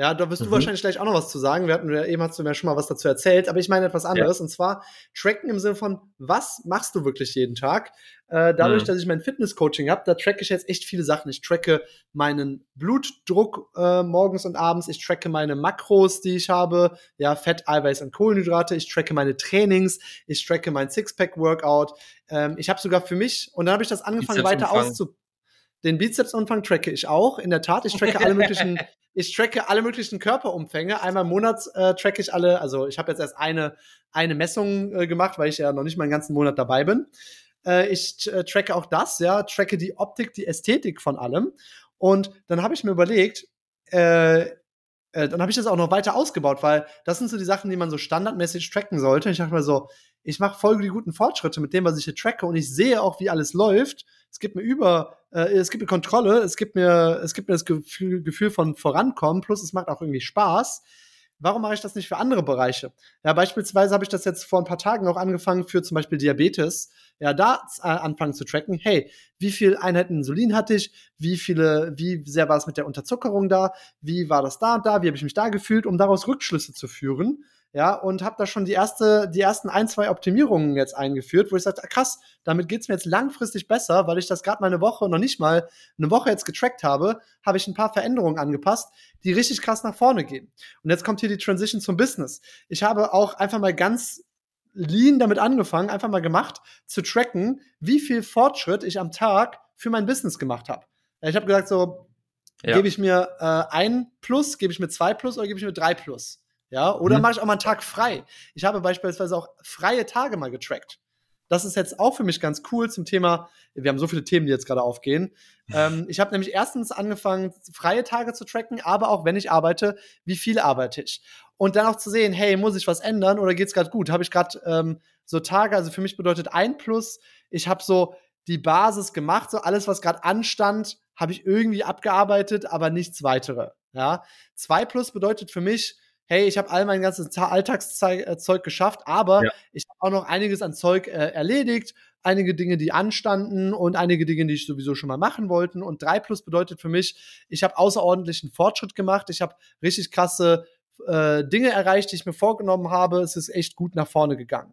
Ja, da wirst mhm. du wahrscheinlich gleich auch noch was zu sagen. Wir hatten, eben hast du mir schon mal was dazu erzählt, aber ich meine etwas anderes. Ja. Und zwar tracken im Sinne von, was machst du wirklich jeden Tag? Äh, dadurch, mhm. dass ich mein Fitness-Coaching habe, da tracke ich jetzt echt viele Sachen. Ich tracke meinen Blutdruck äh, morgens und abends. Ich tracke meine Makros, die ich habe. Ja, Fett, Eiweiß und Kohlenhydrate. Ich tracke meine Trainings. Ich tracke mein Sixpack-Workout. Ähm, ich habe sogar für mich, und dann habe ich das angefangen weiter auszuprobieren. Den Bizepsumfang tracke ich auch. In der Tat, ich tracke alle möglichen, ich tracke alle möglichen Körperumfänge. Einmal im Monat äh, tracke ich alle. Also ich habe jetzt erst eine eine Messung äh, gemacht, weil ich ja noch nicht mal einen ganzen Monat dabei bin. Äh, ich äh, tracke auch das, ja, tracke die Optik, die Ästhetik von allem. Und dann habe ich mir überlegt, äh, äh, dann habe ich das auch noch weiter ausgebaut, weil das sind so die Sachen, die man so standardmäßig tracken sollte. Ich dachte mir so, ich mache voll die guten Fortschritte mit dem, was ich hier tracke und ich sehe auch, wie alles läuft. Es gibt mir über, äh, es gibt mir Kontrolle, es gibt mir, es gibt mir das Gefühl, Gefühl von Vorankommen, plus es macht auch irgendwie Spaß. warum mache ich das nicht für andere Bereiche? Ja, beispielsweise habe ich das jetzt vor ein paar Tagen auch angefangen für zum Beispiel Diabetes. Ja, da äh, anfangen zu tracken. Hey, wie viel Einheiten Insulin hatte ich? Wie viele, wie sehr war es mit der Unterzuckerung da? Wie war das da und da? Wie habe ich mich da gefühlt? Um daraus Rückschlüsse zu führen ja, und habe da schon die erste, die ersten ein, zwei Optimierungen jetzt eingeführt, wo ich sage, krass, damit geht's mir jetzt langfristig besser, weil ich das gerade mal eine Woche, noch nicht mal eine Woche jetzt getrackt habe, habe ich ein paar Veränderungen angepasst, die richtig krass nach vorne gehen. Und jetzt kommt hier die Transition zum Business. Ich habe auch einfach mal ganz lean damit angefangen, einfach mal gemacht, zu tracken, wie viel Fortschritt ich am Tag für mein Business gemacht habe. Ich habe gesagt, so, ja. gebe ich mir äh, ein Plus, gebe ich mir zwei Plus oder gebe ich mir drei Plus? Ja, oder mhm. mache ich auch mal einen Tag frei. Ich habe beispielsweise auch freie Tage mal getrackt. Das ist jetzt auch für mich ganz cool zum Thema, wir haben so viele Themen, die jetzt gerade aufgehen. ähm, ich habe nämlich erstens angefangen, freie Tage zu tracken, aber auch wenn ich arbeite, wie viel arbeite ich. Und dann auch zu sehen, hey, muss ich was ändern oder geht's gerade gut? Habe ich gerade ähm, so Tage, also für mich bedeutet ein Plus, ich habe so die Basis gemacht, so alles, was gerade anstand, habe ich irgendwie abgearbeitet, aber nichts weitere. Ja, zwei Plus bedeutet für mich, hey, ich habe all mein ganzes Alltagszeug äh, geschafft, aber ja. ich habe auch noch einiges an Zeug äh, erledigt, einige Dinge, die anstanden und einige Dinge, die ich sowieso schon mal machen wollte. Und 3 plus bedeutet für mich, ich habe außerordentlichen Fortschritt gemacht, ich habe richtig krasse äh, Dinge erreicht, die ich mir vorgenommen habe. Es ist echt gut nach vorne gegangen.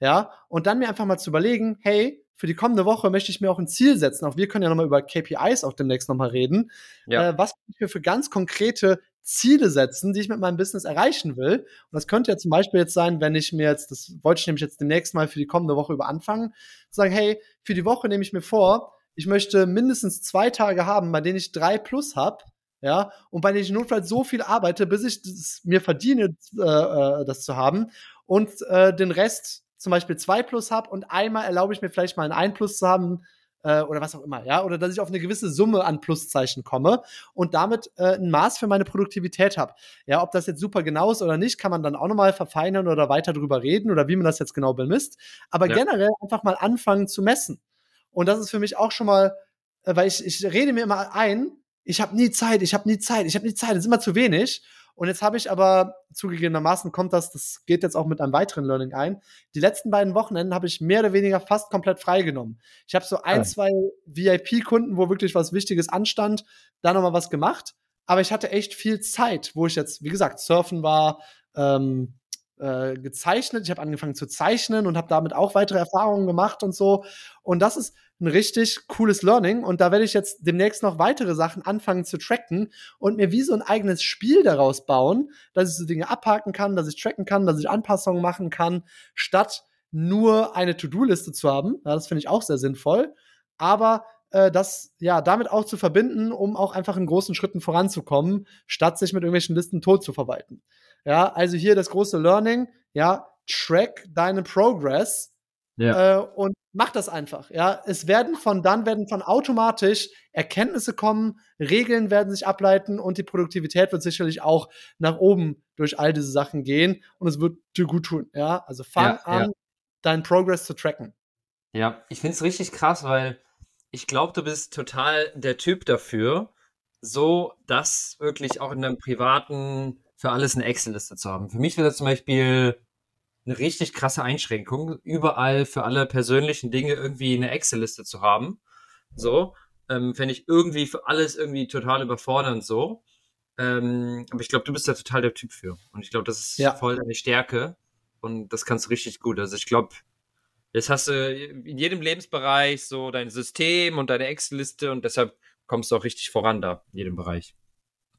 Ja, und dann mir einfach mal zu überlegen, hey, für die kommende Woche möchte ich mir auch ein Ziel setzen. Auch wir können ja nochmal über KPIs auch demnächst nochmal reden. Ja. Äh, was ich mir für ganz konkrete Ziele setzen, die ich mit meinem Business erreichen will. Und das könnte ja zum Beispiel jetzt sein, wenn ich mir jetzt, das wollte ich nämlich jetzt demnächst mal für die kommende Woche über anfangen, zu sagen, hey, für die Woche nehme ich mir vor, ich möchte mindestens zwei Tage haben, bei denen ich drei plus habe, ja, und bei denen ich notfalls so viel arbeite, bis ich es mir verdiene, äh, äh, das zu haben, und äh, den Rest zum Beispiel zwei plus habe und einmal erlaube ich mir vielleicht mal ein ein plus zu haben, äh, oder was auch immer, ja, oder dass ich auf eine gewisse Summe an Pluszeichen komme und damit äh, ein Maß für meine Produktivität habe. Ja, ob das jetzt super genau ist oder nicht, kann man dann auch nochmal verfeinern oder weiter drüber reden oder wie man das jetzt genau bemisst. Aber ja. generell einfach mal anfangen zu messen. Und das ist für mich auch schon mal, äh, weil ich, ich rede mir immer ein, ich habe nie Zeit, ich habe nie Zeit, ich habe nie Zeit, das ist immer zu wenig. Und jetzt habe ich aber zugegebenermaßen kommt das, das geht jetzt auch mit einem weiteren Learning ein. Die letzten beiden Wochenenden habe ich mehr oder weniger fast komplett freigenommen. Ich habe so ein, zwei VIP-Kunden, wo wirklich was Wichtiges anstand, da nochmal was gemacht. Aber ich hatte echt viel Zeit, wo ich jetzt, wie gesagt, surfen war, ähm, äh, gezeichnet. Ich habe angefangen zu zeichnen und habe damit auch weitere Erfahrungen gemacht und so. Und das ist ein richtig cooles Learning. Und da werde ich jetzt demnächst noch weitere Sachen anfangen zu tracken und mir wie so ein eigenes Spiel daraus bauen, dass ich so Dinge abhaken kann, dass ich tracken kann, dass ich Anpassungen machen kann, statt nur eine To-Do-Liste zu haben. Ja, das finde ich auch sehr sinnvoll. Aber äh, das ja damit auch zu verbinden, um auch einfach in großen Schritten voranzukommen, statt sich mit irgendwelchen Listen tot zu verwalten. Ja, also hier das große Learning, ja, track deinen Progress ja. Äh, und mach das einfach. Ja, es werden von dann werden von automatisch Erkenntnisse kommen, Regeln werden sich ableiten und die Produktivität wird sicherlich auch nach oben durch all diese Sachen gehen und es wird dir gut tun. Ja, also fang ja, an, ja. deinen Progress zu tracken. Ja, ich finde es richtig krass, weil ich glaube, du bist total der Typ dafür, so das wirklich auch in deinem privaten für alles eine Excel-Liste zu haben. Für mich wäre das zum Beispiel eine richtig krasse Einschränkung, überall für alle persönlichen Dinge irgendwie eine Excel-Liste zu haben. So, ähm, fände ich irgendwie für alles irgendwie total überfordernd so. Ähm, aber ich glaube, du bist da total der Typ für. Und ich glaube, das ist ja. voll deine Stärke. Und das kannst du richtig gut. Also ich glaube, jetzt hast du in jedem Lebensbereich so dein System und deine Excel-Liste und deshalb kommst du auch richtig voran da, in jedem Bereich.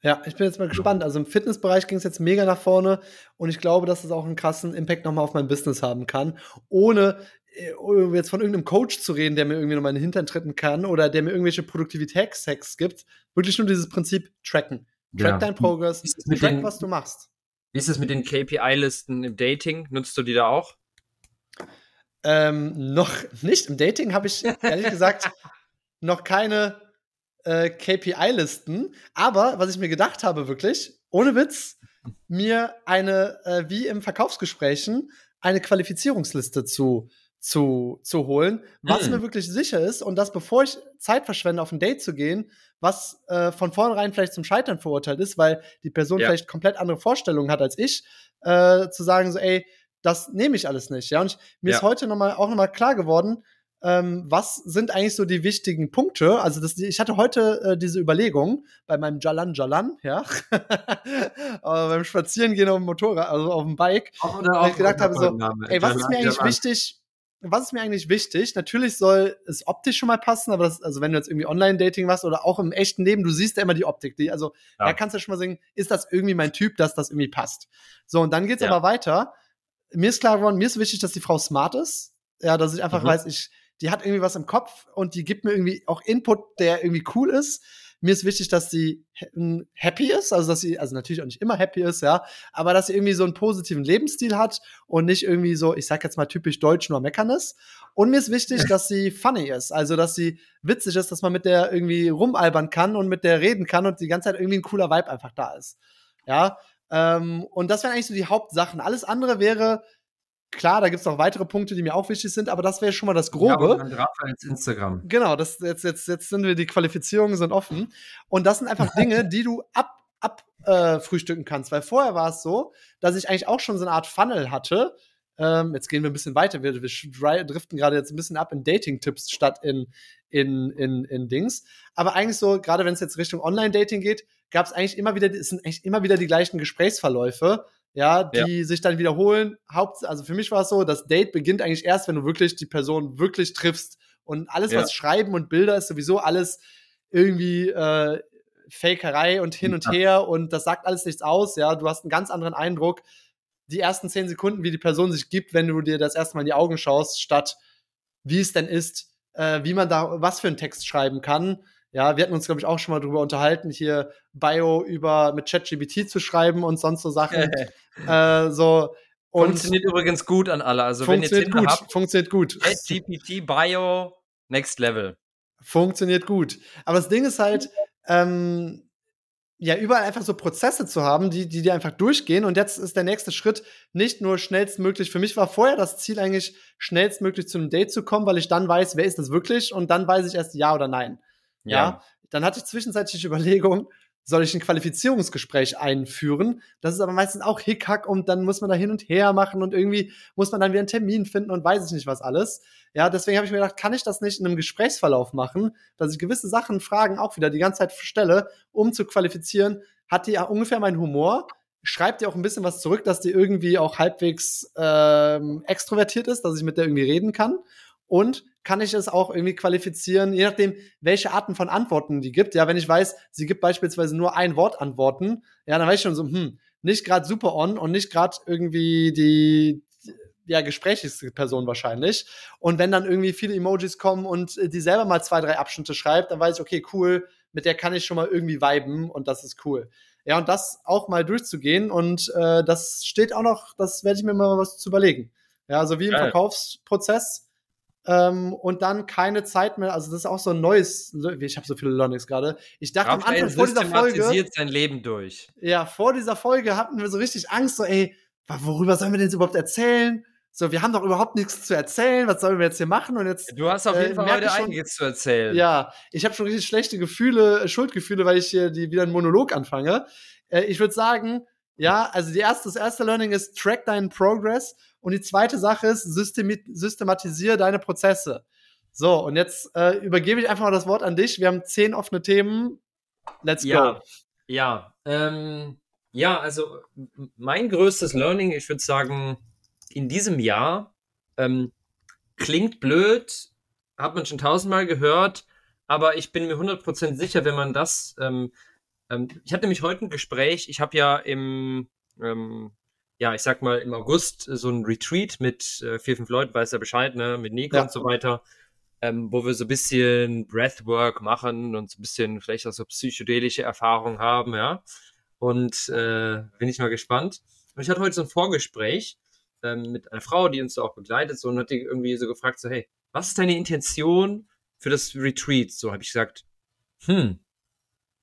Ja, ich bin jetzt mal gespannt. Also im Fitnessbereich ging es jetzt mega nach vorne und ich glaube, dass es auch einen krassen Impact nochmal auf mein Business haben kann, ohne äh, jetzt von irgendeinem Coach zu reden, der mir irgendwie nochmal in den Hintern treten kann oder der mir irgendwelche Produktivitätshacks gibt. Wirklich nur dieses Prinzip tracken. Track ja. dein Progress, track, den, was du machst. Wie ist es mit den KPI-Listen im Dating? Nutzt du die da auch? Ähm, noch nicht. Im Dating habe ich ehrlich gesagt noch keine äh, KPI-Listen. Aber was ich mir gedacht habe, wirklich, ohne Witz, mir eine, äh, wie im Verkaufsgesprächen, eine Qualifizierungsliste zu, zu, zu holen, was Hm. mir wirklich sicher ist und das, bevor ich Zeit verschwende, auf ein Date zu gehen, was äh, von vornherein vielleicht zum Scheitern verurteilt ist, weil die Person Ja. vielleicht komplett andere Vorstellungen hat als ich, äh, zu sagen so, ey, das nehme ich alles nicht. Ja, und ich, mir Ja. ist heute noch mal, auch nochmal klar geworden, ähm, was sind eigentlich so die wichtigen Punkte? Also das, ich hatte heute äh, diese Überlegung bei meinem Jalan Jalan, ja, beim Spazierengehen auf dem Motorrad, also auf dem Bike, Auch, oder weil ich gedacht habe, so, Name. ey, was ist mir eigentlich Jalan. wichtig? Was ist mir eigentlich wichtig? Natürlich soll es optisch schon mal passen, aber das, also wenn du jetzt irgendwie Online-Dating machst oder auch im echten Leben, du siehst ja immer die Optik. Die, also Ja. da kannst du schon mal sehen, ist das irgendwie mein Typ, dass das irgendwie passt. So, und dann geht's Ja. aber weiter. Mir ist klar geworden, mir ist wichtig, dass die Frau smart ist. Ja, dass ich einfach Mhm. weiß, ich, die hat irgendwie was im Kopf und die gibt mir irgendwie auch Input, der irgendwie cool ist. Mir ist wichtig, dass sie ha- happy ist, also dass sie, also natürlich auch nicht immer happy ist, ja, aber dass sie irgendwie so einen positiven Lebensstil hat und nicht irgendwie so, ich sag jetzt mal typisch deutsch nur meckern ist. Und mir ist wichtig, dass sie funny ist, also dass sie witzig ist, dass man mit der irgendwie rumalbern kann und mit der reden kann und die ganze Zeit irgendwie ein cooler Vibe einfach da ist. Ja, ähm, und das wären eigentlich so die Hauptsachen. Alles andere wäre, klar, da gibt es noch weitere Punkte, die mir auch wichtig sind, aber das wäre schon mal das Ja, Grobe. dann Raphaels Instagram. Genau, das, jetzt, jetzt, jetzt sind wir, die Qualifizierungen sind offen. Und das sind einfach Dinge, die du ab, ab äh, frühstücken kannst. Weil vorher war es so, dass ich eigentlich auch schon so eine Art Funnel hatte. Ähm, jetzt gehen wir ein bisschen weiter. Wir, wir dri- driften gerade jetzt ein bisschen ab in Dating-Tipps statt in, in, in, in Dings. Aber eigentlich so, gerade wenn es jetzt Richtung Online-Dating geht, gab es eigentlich immer wieder, es sind eigentlich immer wieder die gleichen Gesprächsverläufe, ja, die sich dann wiederholen. Haupt, also für mich war es so, das Date beginnt eigentlich erst, wenn du wirklich die Person wirklich triffst. Und alles, Ja. was Schreiben und Bilder ist sowieso alles irgendwie äh, Fakerei und hin und Ja. her und das sagt alles nichts aus, ja. Du hast einen ganz anderen Eindruck, die ersten zehn Sekunden, wie die Person sich gibt, wenn du dir das erste Mal in die Augen schaust, statt wie es denn ist, äh, wie man da was für einen Text schreiben kann. Ja, wir hatten uns, glaube ich, auch schon mal drüber unterhalten, hier Bio über mit ChatGPT zu schreiben und sonst so Sachen. äh, so und Funktioniert übrigens gut an alle. Also wenn ihr funktioniert Tinder gut, habt, funktioniert gut. GPT Bio Next Level. Funktioniert gut. Aber das Ding ist halt, ähm, ja, überall einfach so Prozesse zu haben, die, die dir einfach durchgehen. Und jetzt ist der nächste Schritt nicht nur schnellstmöglich. Für mich war vorher das Ziel eigentlich, schnellstmöglich zu einem Date zu kommen, weil ich dann weiß, wer ist das wirklich? Und dann weiß ich erst ja oder nein. Ja. Dann hatte ich zwischenzeitlich Überlegung, soll ich ein Qualifizierungsgespräch einführen? Das ist aber meistens auch Hickhack und dann muss man da hin und her machen und irgendwie muss man dann wieder einen Termin finden und weiß ich nicht was alles. Ja, deswegen habe ich mir gedacht, kann ich das nicht in einem Gesprächsverlauf machen, dass ich gewisse Sachen, Fragen auch wieder die ganze Zeit stelle, um zu qualifizieren, hat die ja ungefähr meinen Humor, schreibt dir auch ein bisschen was zurück, dass die irgendwie auch halbwegs ähm, extrovertiert ist, dass ich mit der irgendwie reden kann. Und kann ich es auch irgendwie qualifizieren, je nachdem, welche Arten von Antworten die gibt. Ja, wenn ich weiß, sie gibt beispielsweise nur ein Wort Antworten, ja, dann weiß ich schon so, hm, nicht gerade super on und nicht gerade irgendwie die ja, gesprächigste Person wahrscheinlich. Und wenn dann irgendwie viele Emojis kommen und äh, die selber mal zwei, drei Abschnitte schreibt, dann weiß ich, okay, cool, mit der kann ich schon mal irgendwie viben und das ist cool. Ja, und das auch mal durchzugehen und äh, das steht auch noch, das werde ich mir mal was zu überlegen. Ja, also wie im Geil. Verkaufsprozess. Ähm, und dann keine Zeit mehr, also das ist auch so ein neues, ich habe so viele Learnings gerade. Ich dachte am Raphael Anfang vor dieser Folge, systematisiert sein Leben durch. ja, vor dieser Folge hatten wir so richtig Angst, so, ey, worüber sollen wir denn jetzt überhaupt erzählen? So, wir haben doch überhaupt nichts zu erzählen, was sollen wir jetzt hier machen? Und jetzt, Du hast auf Äh, jeden Fall merke heute schon- einiges zu erzählen. ja, ich habe schon richtig schlechte Gefühle, äh, Schuldgefühle, weil ich hier die, wieder einen Monolog anfange. Äh, ich würde sagen, ja, also die erste, das erste Learning ist, track deinen Progress. Und die zweite Sache ist, systemi systematisiere deine Prozesse. So, und jetzt äh, übergebe ich einfach mal das Wort an dich. Wir haben zehn offene Themen. Let's Ja, go. ja, ähm, ja, also mein größtes Learning, ich würde sagen, in diesem Jahr ähm, klingt blöd, hat man schon tausendmal gehört, aber ich bin mir 100% sicher, wenn man das, ähm, ähm, ich hatte nämlich heute ein Gespräch, ich habe ja im, ähm, ja, ich sag mal im August so ein Retreat mit äh, vier, fünf Leuten, weiß ja Bescheid, ne, mit Nico Ja. und so weiter, ähm, wo wir so ein bisschen Breathwork machen und so ein bisschen vielleicht auch so psychedelische Erfahrungen haben, ja. Und äh, bin ich mal gespannt. Und ich hatte heute so ein Vorgespräch ähm, mit einer Frau, die uns so auch begleitet, so und hat die irgendwie so gefragt, so, hey, was ist deine Intention für das Retreat? So habe ich gesagt, hm,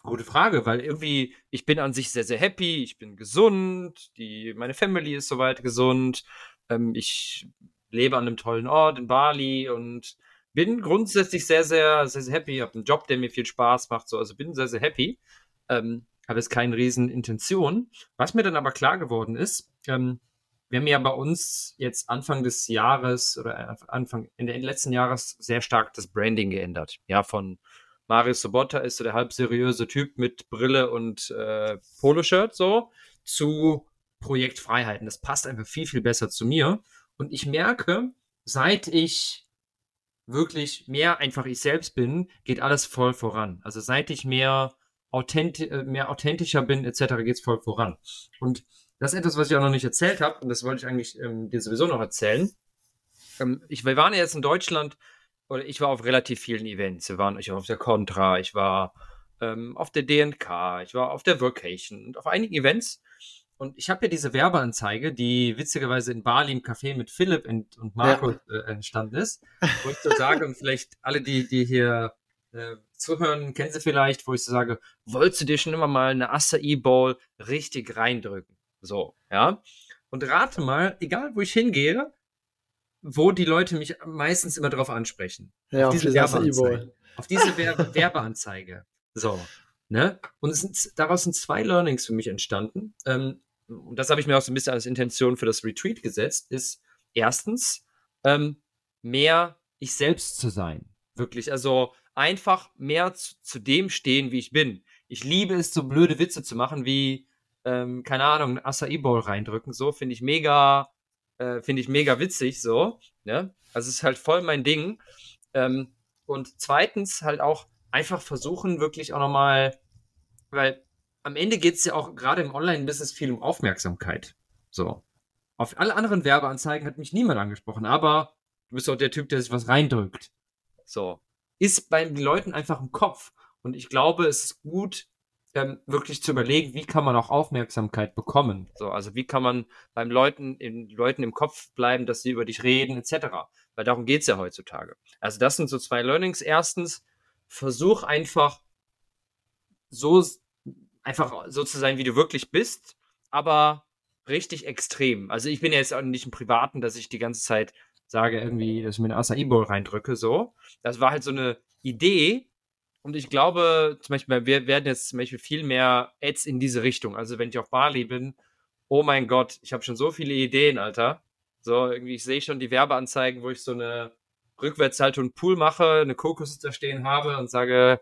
gute Frage, weil irgendwie, ich bin an sich sehr, sehr happy, ich bin gesund, die, meine Family ist soweit gesund, ähm, ich lebe an einem tollen Ort in Bali und bin grundsätzlich sehr, sehr, sehr, sehr happy. Habe einen Job, der mir viel Spaß macht, so, also bin sehr, sehr happy. Ähm, habe jetzt keine riesen Intention. Was mir dann aber klar geworden ist, ähm, wir haben ja bei uns jetzt Anfang des Jahres oder Anfang in den letzten Jahres sehr stark das Branding geändert. Ja, von Mario Sobotta ist so der halb seriöse Typ mit Brille und äh, Poloshirt so zu Projekt Freiheiten. Das passt einfach viel, viel besser zu mir. Und ich merke, seit ich wirklich mehr einfach ich selbst bin, geht alles voll voran. Also seit ich mehr, authenti äh, mehr authentischer bin, etc., geht es voll voran. Und das ist etwas, was ich auch noch nicht erzählt habe, und das wollte ich eigentlich ähm, dir sowieso noch erzählen. Ähm, ich, wir waren ja jetzt in Deutschland, oder ich war auf relativ vielen Events. Wir waren ich war auf der Contra, ich war ähm, auf der DNK, ich war auf der Vocation und auf einigen Events. Und ich habe ja diese Werbeanzeige, die witzigerweise in Bali im Café mit Philipp und, und Marco ja. äh, entstanden ist, wo ich so sage, und vielleicht alle, die, die hier äh, zuhören, kennen sie vielleicht, wo ich so sage, wolltest du dir schon immer mal eine Acai Bowl richtig reindrücken? So, ja. Und rate mal, egal wo ich hingehe, wo die Leute mich meistens immer drauf ansprechen. Ja, auf, auf diese Werbeanzeige. Auf diese Werbe Werbeanzeige. So. Ne? Und es sind, daraus sind zwei Learnings für mich entstanden. Ähm, und das habe ich mir auch so ein bisschen als Intention für das Retreat gesetzt, ist erstens ähm, mehr ich selbst zu sein. Wirklich. Also einfach mehr zu, zu, dem stehen, wie ich bin. Ich liebe es, so blöde Witze zu machen, wie, ähm, keine Ahnung, ein Acai Bowl reindrücken. So finde ich mega, äh, finde ich mega witzig. So, ne? Also es ist halt voll mein Ding. Ähm, und zweitens halt auch einfach versuchen, wirklich auch nochmal, weil am Ende geht es ja auch gerade im Online-Business viel um Aufmerksamkeit. So. Auf alle anderen Werbeanzeigen hat mich niemand angesprochen, aber du bist auch der Typ, der sich was reindrückt. So. Ist bei den Leuten einfach im Kopf. Und ich glaube, es ist gut, ähm, wirklich zu überlegen, wie kann man auch Aufmerksamkeit bekommen. So, also wie kann man beim Leuten, in Leuten im Kopf bleiben, dass sie über dich reden, etc. Weil darum geht's ja heutzutage. Also das sind so zwei Learnings. Erstens, versuch einfach so einfach so zu sein, wie du wirklich bist, aber richtig extrem. Also ich bin ja jetzt auch nicht im Privaten, dass ich die ganze Zeit sage irgendwie, dass ich mir eine Acai Bowl reindrücke, so. Das war halt so eine Idee. Und ich glaube, zum Beispiel, wir werden jetzt zum Beispiel viel mehr Ads in diese Richtung. Also wenn ich auf Bali bin, oh mein Gott, ich habe schon so viele Ideen, Alter. So, irgendwie, ich sehe schon die Werbeanzeigen, wo ich so eine Rückwärtshaltung Pool mache, eine Kokos da stehen habe und sage,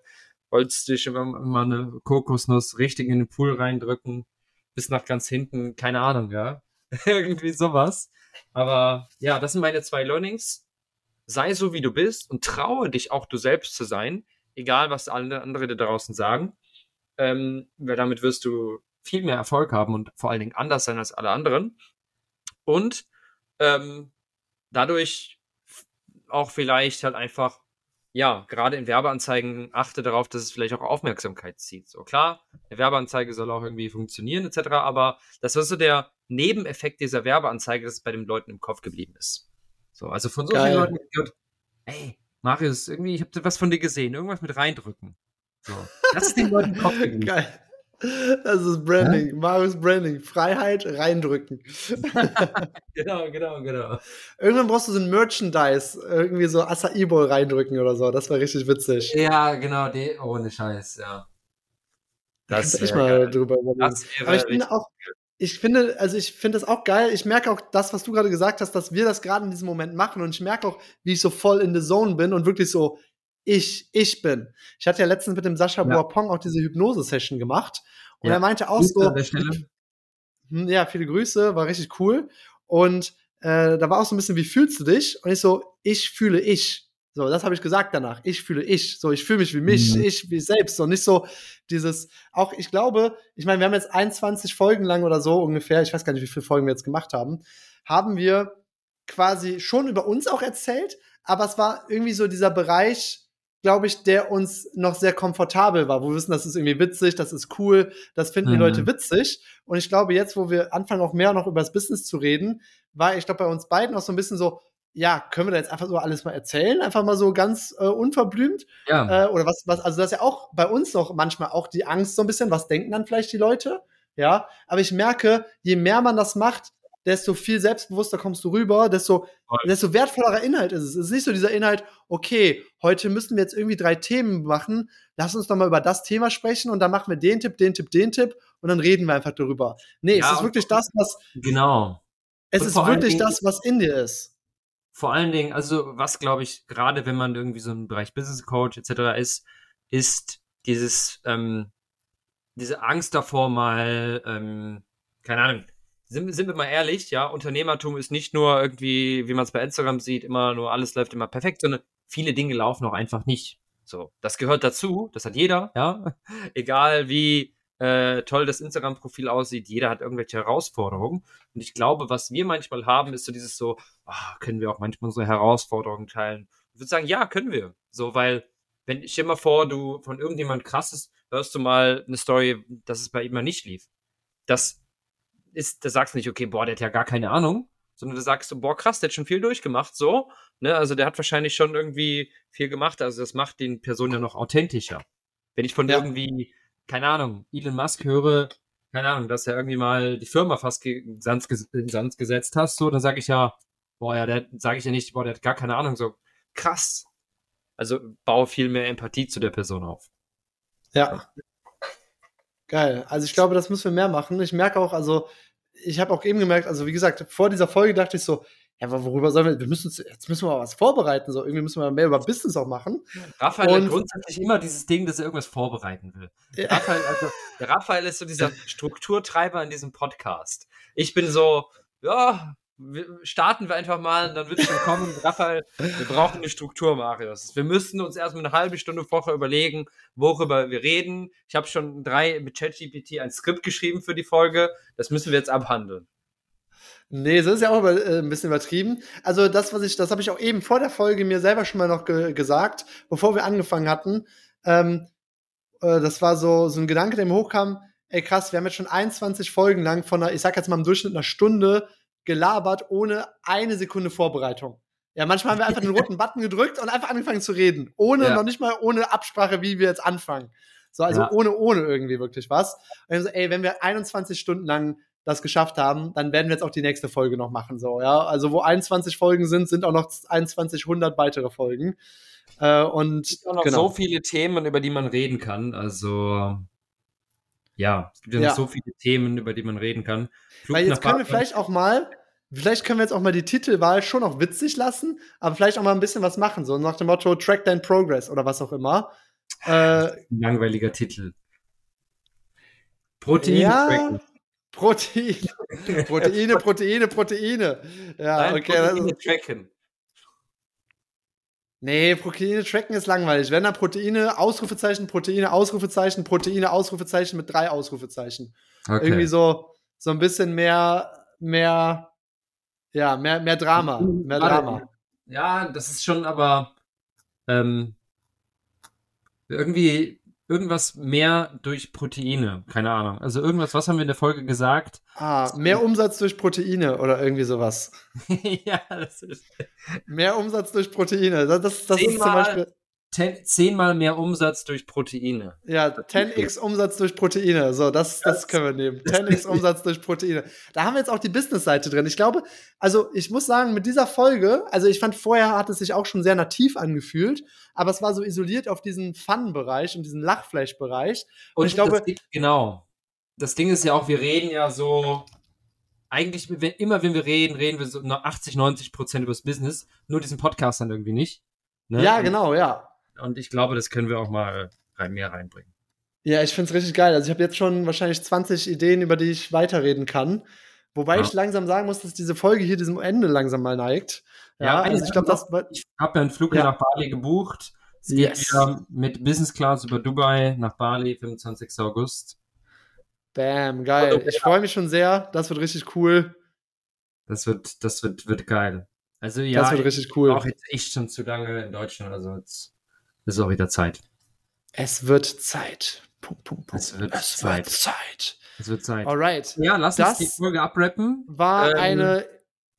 wolltest du dich immer mal eine Kokosnuss richtig in den Pool reindrücken, bis nach ganz hinten, keine Ahnung, ja. Irgendwie sowas. Aber ja, das sind meine zwei Learnings. Sei so, wie du bist und traue dich auch du selbst zu sein, egal was alle andere da draußen sagen. Ähm, weil damit wirst du viel mehr Erfolg haben und vor allen Dingen anders sein als alle anderen. Und ähm, dadurch auch vielleicht halt einfach ja, gerade in Werbeanzeigen achte darauf, dass es vielleicht auch Aufmerksamkeit zieht. So klar, eine Werbeanzeige soll auch irgendwie funktionieren, etc., aber das ist so der Nebeneffekt dieser Werbeanzeige, dass es bei den Leuten im Kopf geblieben ist. So, also von so Geil. vielen Leuten gehört, ey, Marius, irgendwie, ich habe was von dir gesehen, irgendwas mit reindrücken. So, das ist den Leuten Kopf. Geil. Das ist Branding, ja? Marius Branding. Freiheit reindrücken. genau, genau, genau. Irgendwann brauchst du so ein Merchandise, irgendwie so Acai Bowl reindrücken oder so. Das war richtig witzig. Ja, genau, die, ohne Scheiß, ja. Das ich mal geil. drüber überlegen. Aber ich finde auch, ich finde, also ich finde das auch geil. Ich merke auch das, was du gerade gesagt hast, dass wir das gerade in diesem Moment machen. Und ich merke auch, wie ich so voll in the zone bin und wirklich so, ich, ich bin. Ich hatte ja letztens mit dem Sascha ja. Boapong auch diese Hypnose-Session gemacht. Und ja. er meinte auch Grüße so, hm, ja, viele Grüße, war richtig cool. Und äh, da war auch so ein bisschen, wie fühlst du dich? Und ich so, ich fühle ich. So, das habe ich gesagt danach. Ich fühle ich. So, ich fühle mich wie mich, mhm. ich wie selbst. Und nicht so dieses, auch ich glaube, ich meine, wir haben jetzt 21 Folgen lang oder so ungefähr, ich weiß gar nicht, wie viele Folgen wir jetzt gemacht haben, haben wir quasi schon über uns auch erzählt, aber es war irgendwie so dieser Bereich, glaube ich, der uns noch sehr komfortabel war, wo wir wissen, das ist irgendwie witzig, das ist cool, das finden mhm. die Leute witzig. Und ich glaube, jetzt, wo wir anfangen, auch mehr noch über das Business zu reden, war ich glaube bei uns beiden auch so ein bisschen so, ja, können wir da jetzt einfach so alles mal erzählen, einfach mal so ganz äh, unverblümt? Ja. Äh, oder was, was, also das ist ja auch bei uns noch manchmal auch die Angst so ein bisschen, was denken dann vielleicht die Leute? Ja, aber ich merke, je mehr man das macht, desto viel selbstbewusster kommst du rüber, desto, desto wertvollerer Inhalt ist es. Es ist nicht so dieser Inhalt, okay, heute müssen wir jetzt irgendwie drei Themen machen, lass uns doch mal über das Thema sprechen und dann machen wir den Tipp, den Tipp, den Tipp und dann reden wir einfach darüber. Nee, ja, es ist wirklich das, was. Genau. Es ist wirklich das, was in dir ist. Vor allen Dingen, also was glaube ich, gerade wenn man irgendwie so im Bereich Business Coach etc. ist, ist dieses, ähm, diese Angst davor mal, ähm, keine Ahnung, sind, sind wir mal ehrlich, ja, Unternehmertum ist nicht nur irgendwie, wie man es bei Instagram sieht, immer nur alles läuft immer perfekt, sondern viele Dinge laufen auch einfach nicht. So, das gehört dazu, das hat jeder, ja. Egal wie äh, toll das Instagram-Profil aussieht, jeder hat irgendwelche Herausforderungen. Und ich glaube, was wir manchmal haben, ist so dieses so, oh, können wir auch manchmal unsere Herausforderungen teilen? Ich würde sagen, ja, können wir. So, weil, wenn ich immer vor, du von irgendjemand krasses, hörst du mal eine Story, dass es bei ihm mal nicht lief. Das ist, da sagst du nicht, okay, boah, der hat ja gar keine Ahnung, sondern du sagst so, boah, krass, der hat schon viel durchgemacht, so, ne, also der hat wahrscheinlich schon irgendwie viel gemacht, also das macht den Personen ja noch authentischer. Wenn ich von ja. irgendwie, keine Ahnung, Elon Musk höre, keine Ahnung, dass er irgendwie mal die Firma fast in Sand, in Sand gesetzt hast, so, dann sage ich ja, boah, ja, der sage ich ja nicht, boah, der hat gar keine Ahnung, so krass. Also baue viel mehr Empathie zu der Person auf. Ja. Geil. Also ich glaube, das müssen wir mehr machen. Ich merke auch, also ich habe auch eben gemerkt, also wie gesagt, vor dieser Folge dachte ich so, ja, aber worüber sollen wir, wir müssen uns, jetzt müssen wir mal was vorbereiten, so irgendwie müssen wir mehr über Business auch machen. Raphael und, hat grundsätzlich immer dieses Ding, dass er irgendwas vorbereiten will. Ja. Raphael, also, der Raphael ist so dieser Strukturtreiber in diesem Podcast. Ich bin so, ja, starten wir einfach mal und dann wird es schon kommen. Raphael, wir brauchen eine Struktur, Marius. Wir müssen uns erstmal eine halbe Stunde vorher überlegen, worüber wir reden. Ich habe schon drei mit ChatGPT ein Skript geschrieben für die Folge. Das müssen wir jetzt abhandeln. Nee, das ist ja auch äh, ein bisschen übertrieben. Also das, was ich, das habe ich auch eben vor der Folge mir selber schon mal noch ge gesagt, bevor wir angefangen hatten. Ähm, äh, das war so, so ein Gedanke, der mir hochkam. Ey krass, wir haben jetzt schon 21 Folgen lang von einer, ich sag jetzt mal im Durchschnitt einer Stunde gelabert ohne eine Sekunde Vorbereitung. Ja, manchmal haben wir einfach den roten Button gedrückt und einfach angefangen zu reden. Ohne, ja. noch nicht mal ohne Absprache, wie wir jetzt anfangen. So, also ja. ohne, ohne irgendwie wirklich was. Und so, ey, wenn wir 21 Stunden lang das geschafft haben, dann werden wir jetzt auch die nächste Folge noch machen, so, ja. Also, wo 21 Folgen sind, sind auch noch 2100 weitere Folgen. Äh, und es gibt auch noch genau. so viele Themen, über die man reden kann. Also, ja, es gibt ja, ja. noch so viele Themen, über die man reden kann. Flug Weil jetzt können wir vielleicht auch mal, vielleicht können wir jetzt auch mal die Titelwahl schon auch witzig lassen, aber vielleicht auch mal ein bisschen was machen, so nach dem Motto Track Dein Progress oder was auch immer. Äh, langweiliger Titel. Protein ja, tracken. Protein. Proteine, Proteine, Proteine. Ja, Nein, okay. Proteine tracken. Nee, Proteine tracken ist langweilig. Wenn da Proteine, Ausrufezeichen, Proteine, Ausrufezeichen, Proteine, Ausrufezeichen mit drei Ausrufezeichen. Okay. Irgendwie so, so ein bisschen mehr, mehr, ja, mehr, mehr Drama. Mehr Drama. Ja, das ist schon aber ähm, irgendwie irgendwas mehr durch Proteine. Keine Ahnung. Also irgendwas, was haben wir in der Folge gesagt? Ah, mehr Umsatz durch Proteine oder irgendwie sowas. ja, das ist. Mehr Umsatz durch Proteine. Das, das, das ist zum Beispiel ten, zehnmal mehr Umsatz durch Proteine. Ja, 10x Umsatz durch Proteine. So, das, das, können wir nehmen. 10x Umsatz durch Proteine. Da haben wir jetzt auch die Business-Seite drin. Ich glaube, also ich muss sagen, mit dieser Folge, also ich fand vorher hat es sich auch schon sehr nativ angefühlt, aber es war so isoliert auf diesen Fun-Bereich und diesen Lachfleisch-Bereich. Und, und, ich glaube. Ding, genau. Das Ding ist ja auch, wir reden ja so eigentlich, wenn, immer wenn wir reden, reden wir so 80, 90 Prozent über das Business, nur diesen Podcast dann irgendwie nicht. Ne? Ja, genau, ja. Und ich glaube, das können wir auch mal rein, mehr reinbringen. Ja, ich finde es richtig geil. Also ich habe jetzt schon wahrscheinlich 20 Ideen, über die ich weiterreden kann. Wobei ja. ich langsam sagen muss, dass diese Folge hier diesem Ende langsam mal neigt. Ja, ja also ich glaube, das. Ich habe ja einen Flug ja. nach Bali gebucht. Es geht yes. wieder mit Business Class über Dubai nach Bali, 25. August. Bam, geil. Ich freue mich schon sehr. Das wird richtig cool. Das wird, das wird, wird geil. Also ja, das wird richtig cool. Auch jetzt echt schon zu lange in Deutschland. Also jetzt es ist auch wieder Zeit. Es wird Zeit. Punkt, Punkt, Punkt. Es wird es Zeit. Wird Zeit. Es wird Zeit. Alright. Ja, lass das uns die Folge abrappen. War ähm, eine,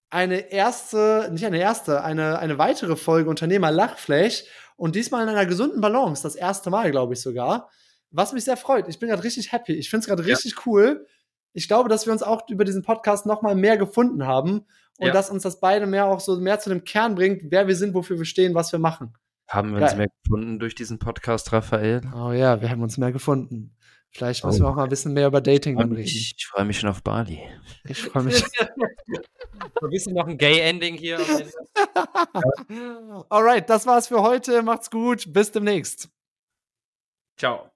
eine erste, nicht eine erste, eine, eine weitere Folge Unternehmer Lachflash und diesmal in einer gesunden Balance. Das erste Mal, glaube ich sogar. Was mich sehr freut. Ich bin gerade richtig happy. Ich finde es gerade richtig ja. cool. ich glaube, dass wir uns auch über diesen Podcast noch mal mehr gefunden haben und ja. dass uns das beide mehr auch so mehr zu dem Kern bringt, wer wir sind, wofür wir stehen, was wir machen. Haben wir Geil. uns mehr gefunden durch diesen Podcast, Raphael? Oh ja, wir haben uns mehr gefunden. Vielleicht müssen oh. wir auch mal ein bisschen mehr über Dating reden. Ich, ich freue mich schon auf Bali. Ich freue mich. ein bisschen noch ein Gay-Ending hier. Alright, das war's für heute. Macht's gut. Bis demnächst. Ciao.